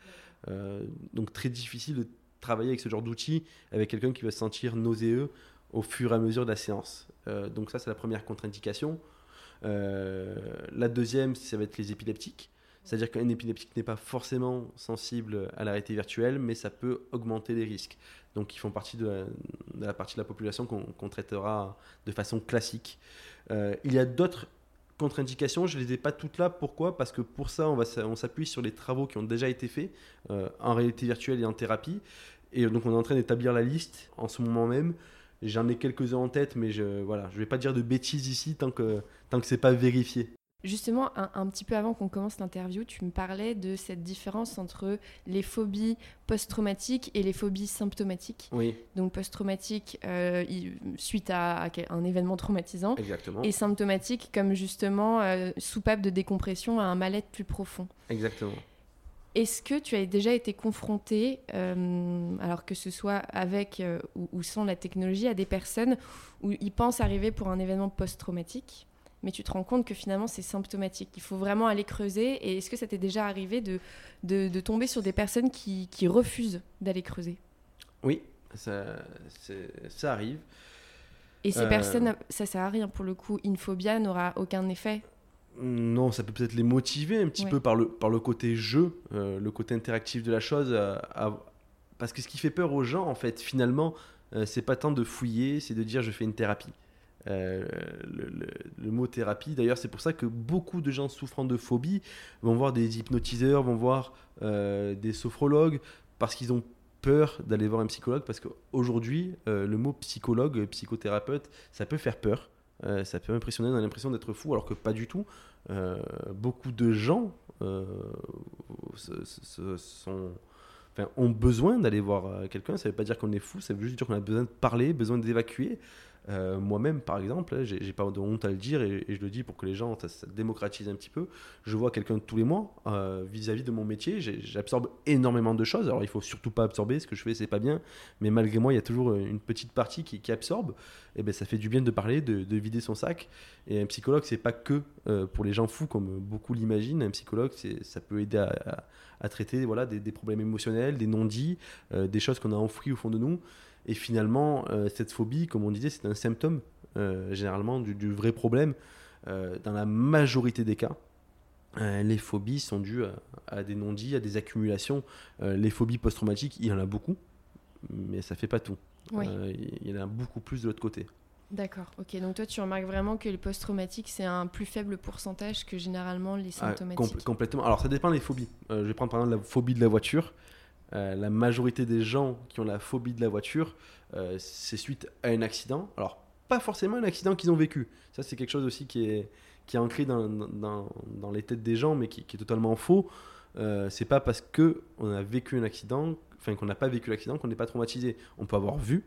Euh, donc très difficile de travailler avec ce genre d'outil avec quelqu'un qui va se sentir nauséeux au fur et à mesure de la séance. Donc ça, c'est la première contre-indication. La deuxième, ça va être les épileptiques. C'est-à-dire qu'un épileptique n'est pas forcément sensible à la réalité virtuelle, mais ça peut augmenter les risques. Donc ils font partie de la, partie de la population qu'on traitera de façon classique. Euh, il y a d'autres contre-indications, je ne les ai pas toutes là. Pourquoi? Parce que pour ça, on, on s'appuie sur les travaux qui ont déjà été faits euh, en réalité virtuelle et en thérapie. Et donc on est en train d'établir la liste en ce moment même. J'en ai quelques-uns en tête, mais je voilà, je vais pas dire de bêtises ici tant que tant que c'est pas vérifié. Justement, un, un petit peu avant qu'on commence l'interview, tu me parlais de cette différence entre les phobies post-traumatiques et les phobies symptomatiques. Oui, Donc post-traumatique euh, suite à, un événement traumatisant exactement. et symptomatique comme justement euh, soupape de décompression à un mal-être plus profond. Exactement. Est-ce que tu as déjà été confronté, euh, alors que ce soit avec euh, ou, ou sans la technologie, à des personnes où ils pensent arriver pour un événement post-traumatique, mais tu te rends compte que finalement c'est symptomatique Il faut vraiment aller creuser. Et est-ce que ça t'est déjà arrivé de, de, de tomber sur des personnes qui, qui refusent d'aller creuser? Oui, ça, ça arrive. Et ces Euh. personnes, ça sert à rien pour le coup. Infobia n'aura aucun effet? Non, ça peut peut-être les motiver un petit Ouais. peu par le, par le côté jeu, euh, le côté interactif de la chose. euh, à- parce que ce qui fait peur aux gens, en fait, finalement, c'est pas tant de fouiller, c'est de dire je fais une thérapie. Le, le, mot thérapie, d'ailleurs, c'est pour ça que beaucoup de gens souffrant de phobie vont voir des hypnotiseurs, vont voir des sophrologues, parce qu'ils ont peur d'aller voir un psychologue, parce qu'aujourd'hui, le mot psychologue, psychothérapeute, ça peut faire peur. Euh, ça peut impressionner, on a l'impression d'être fou, alors que pas du tout. Euh, beaucoup de gens euh, ont besoin d'aller voir quelqu'un. Ça ne veut pas dire qu'on est fou, ça veut juste dire qu'on a besoin de parler, besoin d'évacuer. Euh, moi-même, par exemple, hein, j'ai pas de honte à le dire et, je le dis pour que les gens, ça, démocratise un petit peu. Je vois quelqu'un tous les mois euh, vis-à-vis de mon métier. J'absorbe énormément de choses. Alors, il faut surtout pas absorber. Ce que je fais, c'est pas bien. Mais malgré moi, il y a toujours une petite partie qui, absorbe. Et ben, ça fait du bien de parler, de, vider son sac. Et un psychologue, c'est pas que euh, pour les gens fous, comme beaucoup l'imaginent. Un psychologue, ça peut aider à, traiter voilà, des, des, problèmes émotionnels, des non-dits, des choses qu'on a enfouies au fond de nous. Et finalement, euh, cette phobie, comme on disait, c'est un symptôme euh, généralement du, vrai problème. Euh, dans la majorité des cas, les phobies sont dues à, des non-dits, à des accumulations. les phobies post-traumatiques, il y en a beaucoup, mais ça fait pas tout. il y en a beaucoup plus de l'autre côté. D'accord, ok. Donc toi, tu remarques vraiment que les post-traumatiques, c'est un plus faible pourcentage que généralement les ah, symptomatiques Complètement. Alors ça dépend des phobies. je vais prendre par exemple la phobie de la voiture. Euh, la majorité des gens qui ont la phobie de la voiture, euh, c'est suite à un accident. Alors, pas forcément un accident qu'ils ont vécu. Ça, c'est quelque chose aussi qui est, qui est ancré dans, dans, les têtes des gens, mais qui, est totalement faux. Euh, c'est pas parce que on a vécu un accident, enfin qu'on n'a pas vécu l'accident, qu'on n'est pas traumatisé. On peut avoir vu,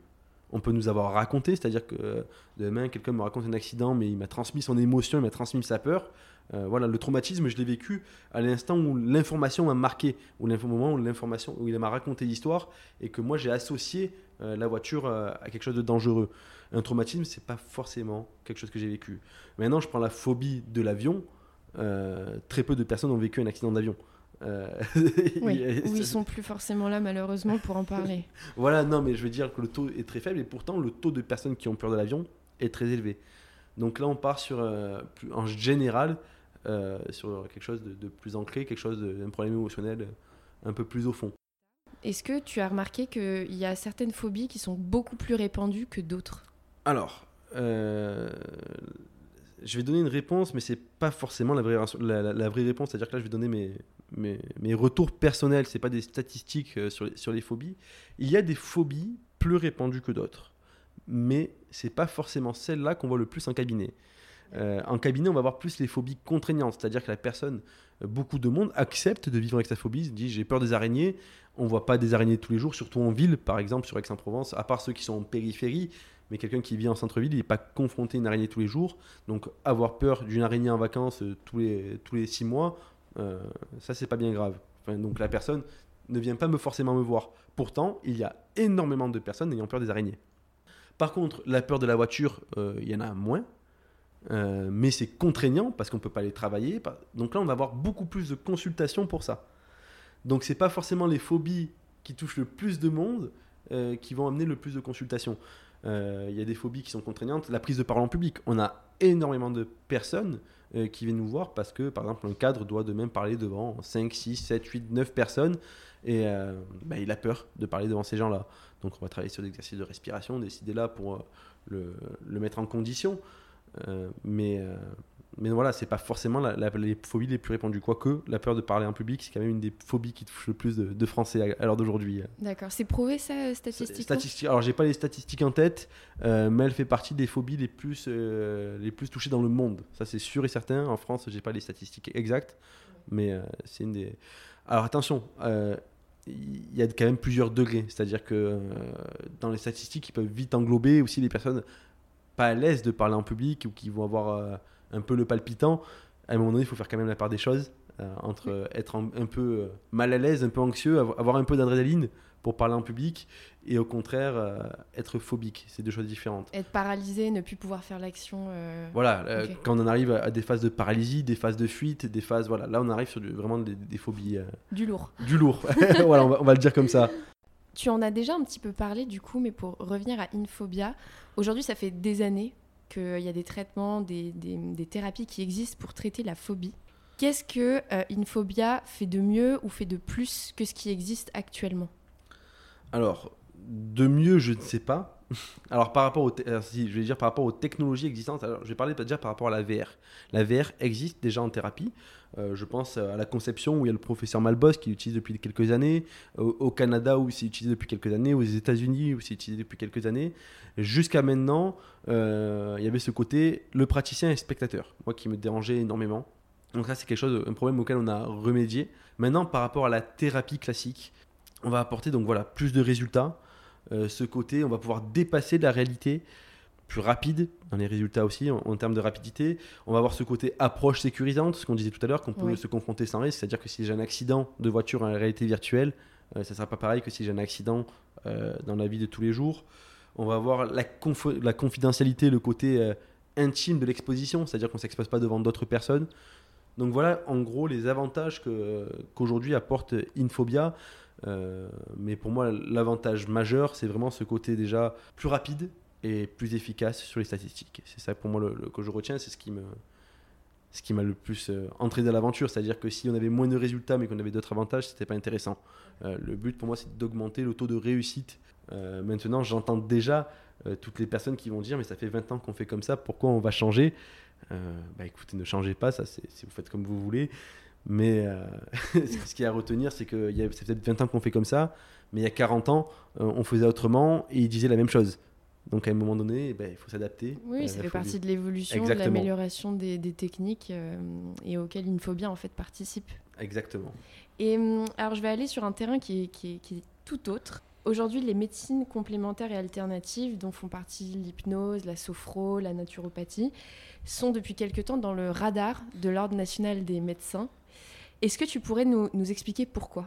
on peut nous avoir raconté, c'est-à-dire que demain quelqu'un me raconte un accident, mais il m'a transmis son émotion, il m'a transmis sa peur. Euh, voilà, le traumatisme, je l'ai vécu à l'instant où l'information m'a marqué, ou moment où l'information, où il m'a raconté l'histoire, et que moi j'ai associé euh, la voiture euh, à quelque chose de dangereux. Un traumatisme, c'est pas forcément quelque chose que j'ai vécu. Maintenant, je prends la phobie de l'avion. très peu de personnes ont vécu un accident d'avion. *laughs* oui, ou ils sont plus forcément là malheureusement pour en parler. *laughs* voilà, non, mais je veux dire que le taux est très faible et pourtant le taux de personnes qui ont peur de l'avion est très élevé. Donc là, on part sur, en général, euh, sur quelque chose de, plus ancré, quelque chose d'un problème émotionnel un peu plus au fond. Est-ce que tu as remarqué qu'il y a certaines phobies qui sont beaucoup plus répandues que d'autres? Alors, euh, je vais donner une réponse, mais c'est pas forcément la vraie, la, vraie réponse. C'est-à-dire que là, je vais donner mes, mes, mes retours personnels, c'est pas des statistiques euh, sur les, sur les phobies. Il y a des phobies plus répandues que d'autres, mais c'est pas forcément celles-là qu'on voit le plus en cabinet. Euh, en cabinet, on va voir plus les phobies contraignantes, c'est-à-dire que la personne, euh, beaucoup de monde accepte de vivre avec sa phobie, dit j'ai peur des araignées, on voit pas des araignées tous les jours, surtout en ville, par exemple sur Aix-en-Provence, à part ceux qui sont en périphérie, mais quelqu'un qui vit en centre-ville, il n'est pas confronté à une araignée tous les jours, donc avoir peur d'une araignée en vacances euh, tous, les, tous les six mois, ça c'est pas bien grave. donc la personne ne vient pas me forcément me voir. Pourtant, il y a énormément de personnes ayant peur des araignées. Par contre, la peur de la voiture, il y en a moins, euh, mais c'est contraignant parce qu'on ne peut pas les travailler. Donc là, on va avoir beaucoup plus de consultations pour ça. Donc c'est pas forcément les phobies qui touchent le plus de monde euh, qui vont amener le plus de consultations. Euh, il y a des phobies qui sont contraignantes. La prise de parole en public. On a énormément de personnes qui viennent nous voir parce que, par exemple, un cadre doit de même parler devant 5, 6, 7, 8, 9 personnes et bah, il a peur de parler devant ces gens-là. Donc on va travailler sur l'exercice de respiration, décider là pour le, le mettre en condition. Euh, mais, euh, mais voilà, c'est pas forcément la, les phobies les plus répandues. Quoique, la peur de parler en public, c'est quand même une des phobies qui touche le plus de, Français à, l'heure d'aujourd'hui. D'accord, c'est prouvé ça euh, statistiquement? Alors, j'ai pas les statistiques en tête, mais elle fait partie des phobies les plus, les plus touchées dans le monde. Ça, c'est sûr et certain. En France, j'ai pas les statistiques exactes, mais c'est une des. Alors, attention il y a quand même plusieurs degrés. C'est-à-dire que dans les statistiques, ils peuvent vite englober aussi les personnes pas à l'aise de parler en public ou qui vont avoir euh, un peu le palpitant, à un moment donné, il faut faire quand même la part des choses. Euh, entre être un, peu euh, mal à l'aise, un peu anxieux, avoir un peu d'adrénaline pour parler en public et au contraire être phobique. C'est deux choses différentes. Être paralysé, ne plus pouvoir faire l'action. Voilà, quand on arrive à, des phases de paralysie, des phases de fuite, des phases. Voilà, là on arrive sur vraiment des, phobies. Du lourd. Du lourd. *laughs* voilà, on va, le dire comme ça. Tu en as déjà un petit peu parlé du coup, mais pour revenir à Infobia, aujourd'hui ça fait des années qu'il y a des traitements, des, thérapies qui existent pour traiter la phobie. Qu'est-ce que euh, Infobia fait de mieux ou fait de plus que ce qui existe actuellement? Alors, de mieux, je ne sais pas. Alors par rapport aux, si, je vais dire par rapport aux technologies existantes. Alors, je vais parler déjà par rapport à la VR. La VR existe déjà en thérapie. Euh, je pense à la conception où il y a le professeur Malbos qui l'utilise depuis quelques années, au, au Canada où c'est utilisé depuis quelques années, aux États-Unis où c'est utilisé depuis quelques années. Jusqu'à maintenant, euh, il y avait ce côté le praticien et spectateur, moi qui me dérangeait énormément. Donc ça c'est quelque chose, un problème auquel on a remédié. Maintenant par rapport à la thérapie classique, on va apporter donc voilà plus de résultats. Euh, ce côté, on va pouvoir dépasser la réalité plus rapide dans les résultats aussi en, en termes de rapidité. On va avoir ce côté approche sécurisante, ce qu'on disait tout à l'heure, qu'on peut Oui. se confronter sans risque. C'est-à-dire que si j'ai un accident de voiture en réalité virtuelle, euh, ça ne sera pas pareil que si j'ai un accident euh, dans la vie de tous les jours. On va avoir la, confo- la confidentialité, le côté intime de l'exposition, c'est-à-dire qu'on ne s'expose pas devant d'autres personnes. Donc voilà, en gros, les avantages qu'aujourd'hui apporte Infobia. Euh, mais pour moi, l'avantage majeur, c'est vraiment ce côté déjà plus rapide et plus efficace sur les statistiques. C'est ça pour moi que je retiens, c'est ce qui me ce qui m'a le plus euh, entré dans l'aventure. C'est-à-dire que si on avait moins de résultats mais qu'on avait d'autres avantages, c'était pas intéressant. Euh, le but pour moi, c'est d'augmenter le taux de réussite. Maintenant, j'entends déjà toutes les personnes qui vont dire mais ça fait 20 ans qu'on fait comme ça, pourquoi on va changer? Bah écoutez, ne changez pas, ça c'est vous faites comme vous voulez. Mais euh, *laughs* ce qu'il y a à retenir, c'est que y a- fait peut-être 20 ans qu'on fait comme ça, mais il y a 40 ans, euh, on faisait autrement et ils disaient la même chose. Donc à un moment donné, eh ben, il faut s'adapter. Oui, ça fait partie de l'évolution, de l'amélioration des, des techniques euh, et auxquelles Infobia en fait participe. Exactement. Et hum, alors, je vais aller sur un terrain qui est, qui est- qui est tout autre. Aujourd'hui, les médecines complémentaires et alternatives, dont font partie l'hypnose, la sophro, la naturopathie, sont depuis quelque temps dans le radar de l'Ordre national des médecins. Est-ce que tu pourrais nous, nous expliquer pourquoi?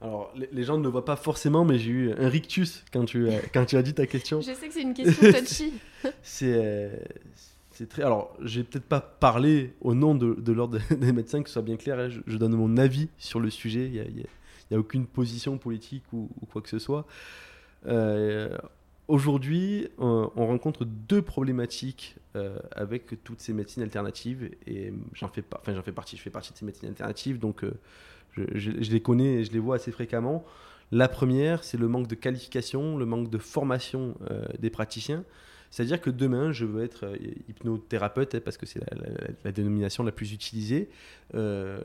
Alors, les, gens ne le voient pas forcément, mais j'ai eu un rictus quand tu, as- quand tu as dit ta question. *laughs* Je sais que c'est une question touchy. *laughs* C'est euh, c'est très. Alors, j'ai peut-être pas parlé au nom de, de l'ordre des médecins, que ce soit bien clair. hein, je, je donne mon avis sur le sujet. Il n'y a, aucune position politique ou, ou quoi que ce soit. Euh, Aujourd'hui, on, on rencontre deux problématiques euh, avec toutes ces médecines alternatives, et j'en fais, fais partie. Je fais partie de ces médecines alternatives, donc euh, je, les connais et je les vois assez fréquemment. La première, c'est le manque de qualification, le manque de formation euh, des praticiens. C'est-à-dire que demain, je veux être euh, hypnothérapeute, hein, parce que c'est la, dénomination la plus utilisée. Euh,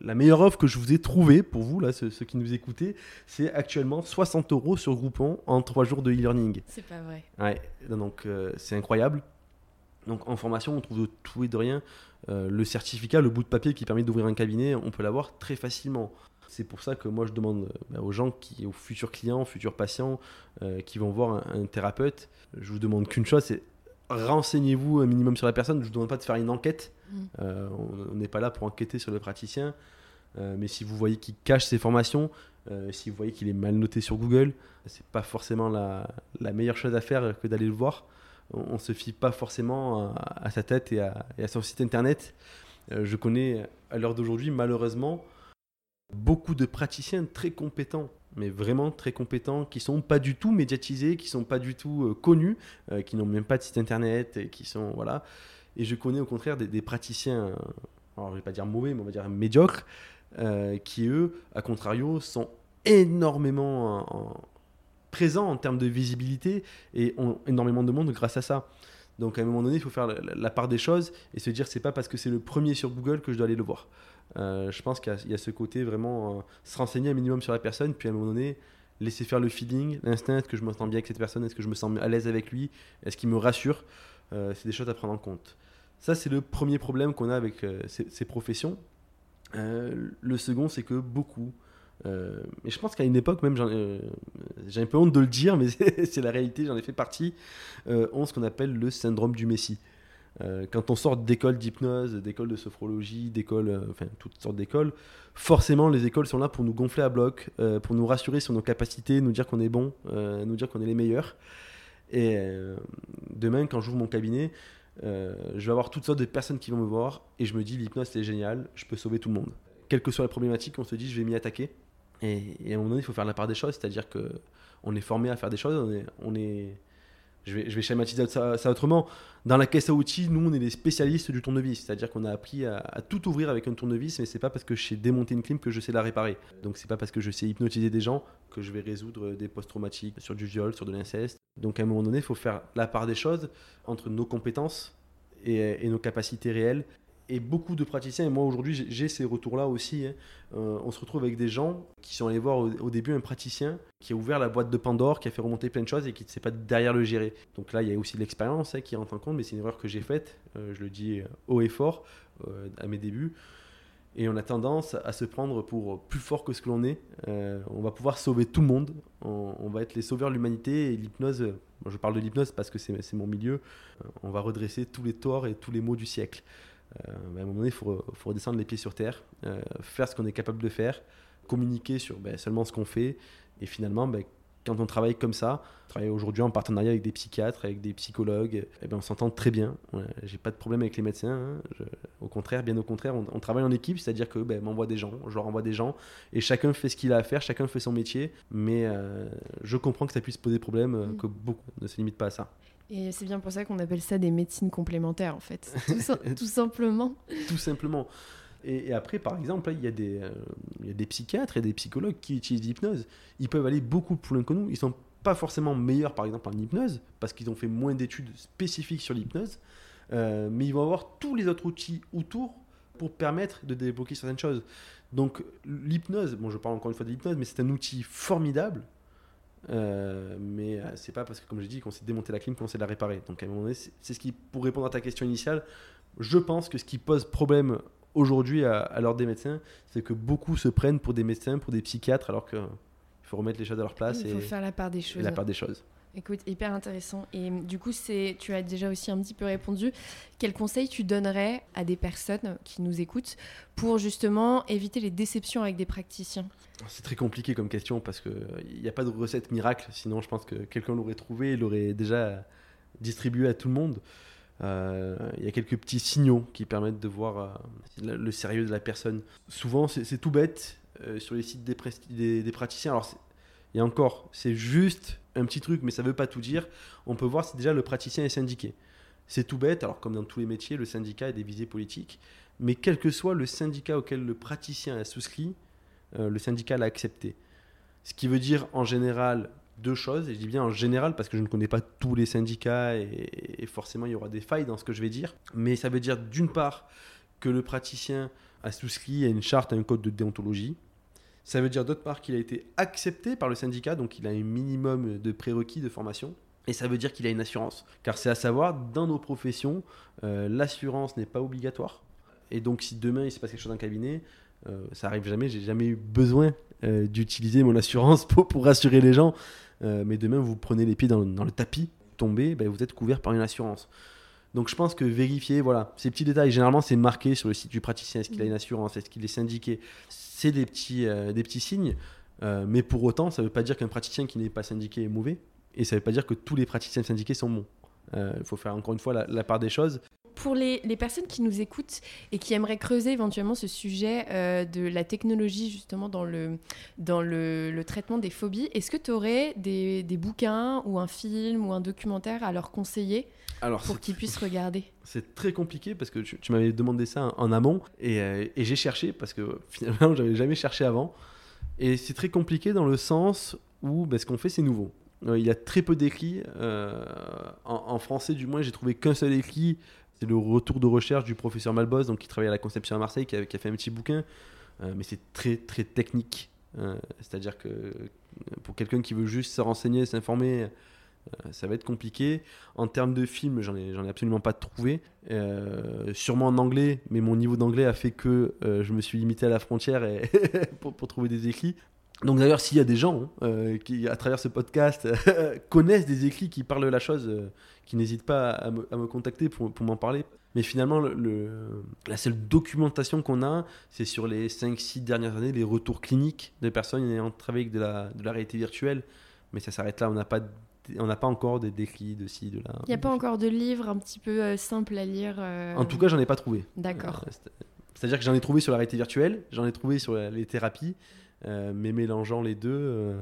la meilleure offre que je vous ai trouvée pour vous, là, ceux, ceux qui nous écoutez, c'est actuellement 60 euros sur Groupon en 3 jours de e-learning. C'est pas vrai. Ouais, donc euh, c'est incroyable. Donc en formation, on trouve de tout et de rien. Euh, le certificat, le bout de papier qui permet d'ouvrir un cabinet, on peut l'avoir très facilement. C'est pour ça que moi je demande euh, bah, aux gens, qui, aux futurs clients, futurs patients euh, qui vont voir un, un thérapeute, je vous demande qu'une chose, c'est renseignez-vous un minimum sur la personne. Je ne vous demande pas de faire une enquête. Mm. Euh, on n'est pas là pour enquêter sur le praticien. Euh, mais si vous voyez qu'il cache ses formations, euh, si vous voyez qu'il est mal noté sur Google, c'est pas forcément la, la meilleure chose à faire que d'aller le voir. On, on se fie pas forcément à, à sa tête et à, et à son site internet. Je connais à l'heure d'aujourd'hui, malheureusement, beaucoup de praticiens très compétents, mais vraiment très compétents, qui sont pas du tout médiatisés, qui sont pas du tout euh, connus, euh, qui n'ont même pas de site internet, et qui sont voilà. Et je connais au contraire des, praticiens, euh, alors je vais pas dire mauvais, mais on va dire médiocres, qui eux, à contrario, sont énormément en- en- présents en termes de visibilité et ont énormément de monde grâce à ça. Donc à un moment donné, il faut faire la- la part des choses et se dire c'est pas parce que c'est le premier sur Google que je dois aller le voir. Euh, je pense qu'il y, a- ce côté vraiment euh, se renseigner un minimum sur la personne, puis à un moment donné laisser faire le feeling, l'instinct, est-ce que je me sens bien avec cette personne, est-ce que je me sens à l'aise avec lui, est-ce qu'il me rassure. Euh, c'est des choses à prendre en compte. Ça c'est le premier problème qu'on a avec ces, ces professions. Le second c'est que beaucoup mais je pense qu'à une époque, même, j'ai un peu honte de le dire, mais *laughs* c'est la réalité, j'en ai fait partie, ont ce qu'on appelle le syndrome du Messie. Euh, quand on sort d'écoles d'hypnose, d'écoles de sophrologie, d'écoles, euh, enfin toutes sortes d'écoles, forcément les écoles sont là pour nous gonfler à bloc, euh, pour nous rassurer sur nos capacités, nous dire qu'on est bon, nous dire qu'on est les meilleurs. Et demain, quand j'ouvre mon cabinet, je vais avoir toutes sortes de personnes qui vont me voir et je me dis l'hypnose c'est génial, je peux sauver tout le monde. Quelle que soit la problématique, on se dit je vais m'y attaquer. Et, à un moment donné, il faut faire la part des choses, c'est-à-dire que on est formé à faire des choses, on est, je vais, schématiser ça, autrement. Dans la caisse à outils, nous, on est des spécialistes du tournevis. C'est-à-dire qu'on a appris à, tout ouvrir avec un tournevis, mais c'est pas parce que je sais démonter une clim que je sais la réparer. Donc, c'est pas parce que je sais hypnotiser des gens que je vais résoudre des post-traumatiques sur du viol, sur de l'inceste. Donc, à un moment donné, il faut faire la part des choses entre nos compétences et nos capacités réelles et beaucoup de praticiens, et moi aujourd'hui j'ai- ces retours-là aussi, hein. Euh, on se retrouve avec des gens qui sont allés voir au, début un praticien qui a ouvert la boîte de Pandore, qui a fait remonter plein de choses et qui ne sait pas derrière le gérer. Donc là il y a aussi l'expérience hein, qui rentre en compte, mais c'est une erreur que j'ai faite, euh, je le dis haut et fort euh, à mes débuts. Et on a tendance à se prendre pour plus fort que ce que l'on est. Euh, on va pouvoir sauver tout le monde. On, va être les sauveurs de l'humanité. Et l'hypnose, euh, je parle de l'hypnose parce que c'est mon milieu. Euh, on va redresser tous les torts et tous les maux du siècle. Euh, à un moment donné, il faut, faut redescendre les pieds sur terre, euh, faire ce qu'on est capable de faire, communiquer sur ben, seulement ce qu'on fait. Et finalement, ben, quand on travaille comme ça, on travaille aujourd'hui en partenariat avec des psychiatres, avec des psychologues, eh ben, on s'entend très bien. J'ai pas de problème avec les médecins. hein. Je- au contraire, bien au contraire, on, on travaille en équipe, c'est-à-dire que ben, m'envoie des gens, je leur envoie des gens, et chacun fait ce qu'il a à faire, chacun fait son métier. Mais euh, je comprends que ça puisse poser problème, euh, Mm. que beaucoup ne se limitent pas à ça. Et c'est bien pour ça qu'on appelle ça des médecines complémentaires, en fait. *laughs* Tout, sim- tout simplement. tout simplement. Et, et après, par exemple, il y, a des, euh, il y a des psychiatres et des psychologues qui utilisent l'hypnose. Ils peuvent aller beaucoup plus loin que nous. Ils sont pas forcément meilleurs, par exemple, en hypnose, parce qu'ils ont fait moins d'études spécifiques sur l'hypnose. Euh, mais ils vont avoir tous les autres outils autour pour permettre de débloquer certaines choses. Donc, l'hypnose, bon, je parle encore une fois de l'hypnose, mais c'est un outil formidable. Euh, mais euh, c'est pas parce que, comme je dis, qu'on sait démonter la clim qu'on sait la réparer. Donc, à un moment donné, c'est ce qui, pour répondre à ta question initiale, je pense que ce qui pose problème aujourd'hui à, à l'ordre des médecins, c'est que beaucoup se prennent pour des médecins, pour des psychiatres, alors qu'il faut remettre les choses à leur place Il et, faut faire la part des et choses. la part des choses. Écoute, hyper intéressant. Et du coup, c'est, tu as déjà aussi un petit peu répondu. Quel conseil tu donnerais à des personnes qui nous écoutent pour justement éviter les déceptions avec des praticiens? C'est très compliqué comme question parce qu'il n'y a pas de recette miracle, sinon je pense que quelqu'un l'aurait trouvé et l'aurait déjà distribué à tout le monde. Euh, Il y a quelques petits signaux qui permettent de voir euh, le, sérieux de la personne. Souvent, c'est tout bête euh, sur les sites des, praticiens. Alors, et encore, c'est juste un petit truc, mais ça ne veut pas tout dire. On peut voir si déjà le praticien est syndiqué. C'est tout bête, alors comme dans tous les métiers, le syndicat a des visées politiques. Mais quel que soit le syndicat auquel le praticien a souscrit, euh, le syndicat l'a accepté. Ce qui veut dire en général deux choses, et je dis bien en général parce que je ne connais pas tous les syndicats et, et forcément il y aura des failles dans ce que je vais dire, mais ça veut dire d'une part que le praticien a souscrit à une charte, à un code de déontologie. Ça veut dire d'autre part qu'il a été accepté par le syndicat, donc il a un minimum de prérequis de formation. Et ça veut dire qu'il a une assurance. Car c'est à savoir, dans nos professions, euh, l'assurance n'est pas obligatoire. Et donc si demain il se passe quelque chose dans le cabinet, euh, ça arrive jamais, j'ai jamais eu besoin euh, d'utiliser mon assurance *laughs* pour, rassurer les gens. Mais demain, vous prenez les pieds dans, dans le tapis, tombez, ben, vous êtes couvert par une assurance. Donc je pense que vérifier, voilà, ces petits détails, généralement c'est marqué sur le site du praticien, est-ce qu'il a une assurance, est-ce qu'il est syndiqué, c'est des petits, euh, signes, Euh, mais pour autant, ça ne veut pas dire qu'un praticien qui n'est pas syndiqué est mauvais, et ça ne veut pas dire que tous les praticiens syndiqués sont bons. Euh, Il faut faire encore une fois la part des choses. Pour les, les personnes qui nous écoutent et qui aimeraient creuser éventuellement ce sujet euh, de la technologie justement dans le, dans le, le traitement des phobies, est-ce que tu aurais des, des bouquins ou un film ou un documentaire à leur conseiller Alors, pour qu'ils puissent regarder? C'est très compliqué parce que tu, tu m'avais demandé ça en, amont et, euh, et j'ai cherché parce que *laughs* finalement j'avais jamais cherché avant. Et c'est très compliqué dans le sens où ben, ce qu'on fait c'est nouveau. Euh, il y a très peu d'écrits. euh, en, en français du moins j'ai trouvé qu'un seul écrit. C'est le retour de recherche du professeur Malbos, qui travaille à la Conception à Marseille, qui a, fait un petit bouquin. Euh, mais c'est très très technique. Euh, C'est-à-dire que euh, pour quelqu'un qui veut juste se renseigner, s'informer, ça va être compliqué. En termes de films, j'en ai, absolument pas trouvé. Sûrement en anglais, mais mon niveau d'anglais a fait que je me suis limité à la frontière *laughs* pour trouver des écrits. Donc d'ailleurs, s'il y a des gens euh, qui, à travers ce podcast, *laughs* connaissent des écrits qui parlent de la chose, euh, qui n'hésitent pas à me, à me contacter pour, pour m'en parler. Mais finalement, le, le- la seule documentation qu'on a, c'est sur les 5-6 dernières années, les retours cliniques de personnes ayant travaillé avec de la, de la réalité virtuelle. Mais ça s'arrête là, on n'a pas, on n'a pas encore des décrits de ci, de là. Il n'y a pas encore de livre un petit peu euh, simple à lire euh, En tout cas, j'en ai pas trouvé. D'accord. Euh, c'est- C'est-à-dire que j'en ai trouvé sur la réalité virtuelle, j'en ai trouvé sur la- les thérapies, euh, mais mélangeant les deux, euh,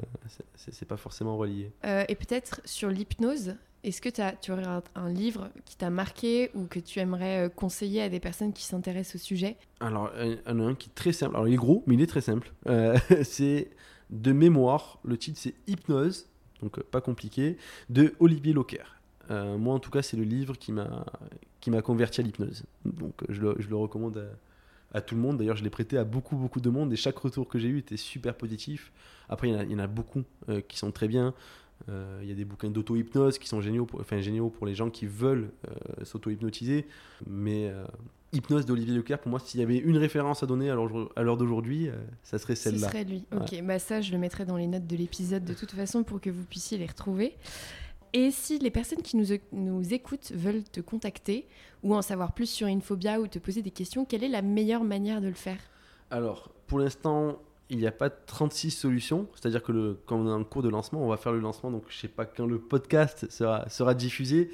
c'est- pas forcément relié. Euh, et peut-être sur l'hypnose, Est-ce que as, tu aurais un, livre qui t'a marqué ou que tu aimerais euh, conseiller à des personnes qui s'intéressent au sujet? Alors, il y en a un qui est très simple. Alors, il est gros, mais il est très simple. *laughs* C'est de mémoire. Le titre, c'est Hypnose, donc pas compliqué, de Olivier Locker. moi, en tout cas, c'est le livre qui m'a converti à l'hypnose. Donc, je le, je le recommande à, à, tout le monde. D'ailleurs, je l'ai prêté à beaucoup, beaucoup de monde et chaque retour que j'ai eu était super positif. Après, il y, en a, beaucoup qui sont très bien. Euh, il y a des bouquins d'auto-hypnose qui sont géniaux pour, enfin, géniaux pour les gens qui veulent euh, s'auto-hypnotiser. Mais euh, Hypnose d'Olivier Leclerc, pour moi, s'il y avait une référence à donner à l'heure d'aujourd'hui, ça serait celle-là. Ce serait lui. Ok, bah ça, je le mettrai dans les notes de l'épisode de toute façon pour que vous puissiez les retrouver. Et si les personnes qui nous, nous écoutent veulent te contacter ou en savoir plus sur Infobia ou te poser des questions, quelle est la meilleure manière de le faire? Alors, pour l'instant, il n'y a pas 36 solutions. C'est-à-dire que le, quand on est en cours de lancement, on va faire le lancement. Donc, je ne sais pas quand le podcast sera, sera diffusé.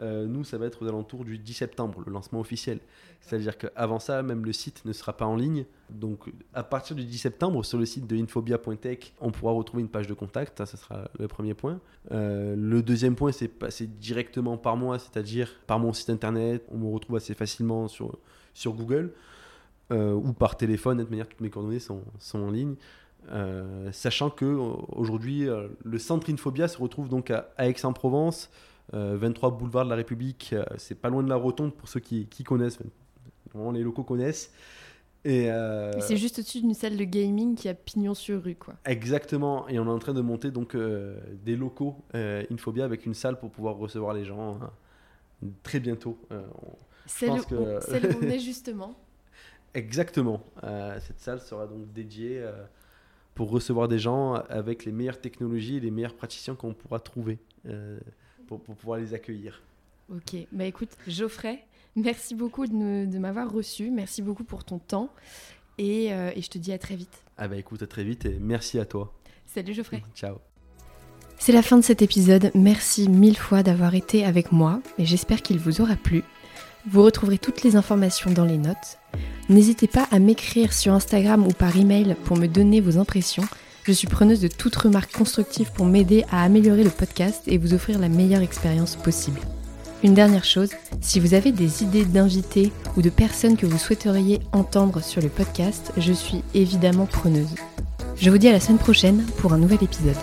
Euh, nous, ça va être aux alentours du 10 septembre, le lancement officiel. C'est-à-dire qu'avant ça, même le site ne sera pas en ligne. Donc, à partir du 10 septembre, sur le site de infobia.tech, on pourra retrouver une page de contact. Ça, sera le premier point. Euh, le deuxième point, c'est passer directement par moi, c'est-à-dire par mon site internet. On me retrouve assez facilement sur, sur Google. Euh, ou par téléphone. De toute manière, toutes mes coordonnées sont, sont en ligne. Euh, sachant que aujourd'hui, le centre Infobia se retrouve donc à, Aix-en-Provence, 23 boulevard de la République. c'est pas loin de la Rotonde pour ceux qui, qui connaissent. Vraiment, les locaux connaissent. Et c'est juste au-dessus d'une salle de gaming qui a pignon sur rue, quoi. Exactement. Et on est en train de monter donc des locaux Infobia avec une salle pour pouvoir recevoir les gens hein, très bientôt. c'est le, que... où on est justement. *laughs* Exactement. Euh, cette salle sera donc dédiée euh, pour recevoir des gens avec les meilleures technologies et les meilleurs praticiens qu'on pourra trouver euh, pour, pouvoir les accueillir. Ok, bah écoute, Geoffrey, merci beaucoup de, m'avoir reçu, merci beaucoup pour ton temps et, et, je te dis à très vite. Ah bah écoute, à très vite et merci à toi. Salut Geoffrey. *laughs* Ciao. C'est la fin de cet épisode, merci mille fois d'avoir été avec moi et j'espère qu'il vous aura plu. Vous retrouverez toutes les informations dans les notes. N'hésitez pas à m'écrire sur Instagram ou par email pour me donner vos impressions. Je suis preneuse de toute remarque constructive pour m'aider à améliorer le podcast et vous offrir la meilleure expérience possible. Une dernière chose, si vous avez des idées d'invités ou de personnes que vous souhaiteriez entendre sur le podcast, je suis évidemment preneuse. Je vous dis à la semaine prochaine pour un nouvel épisode.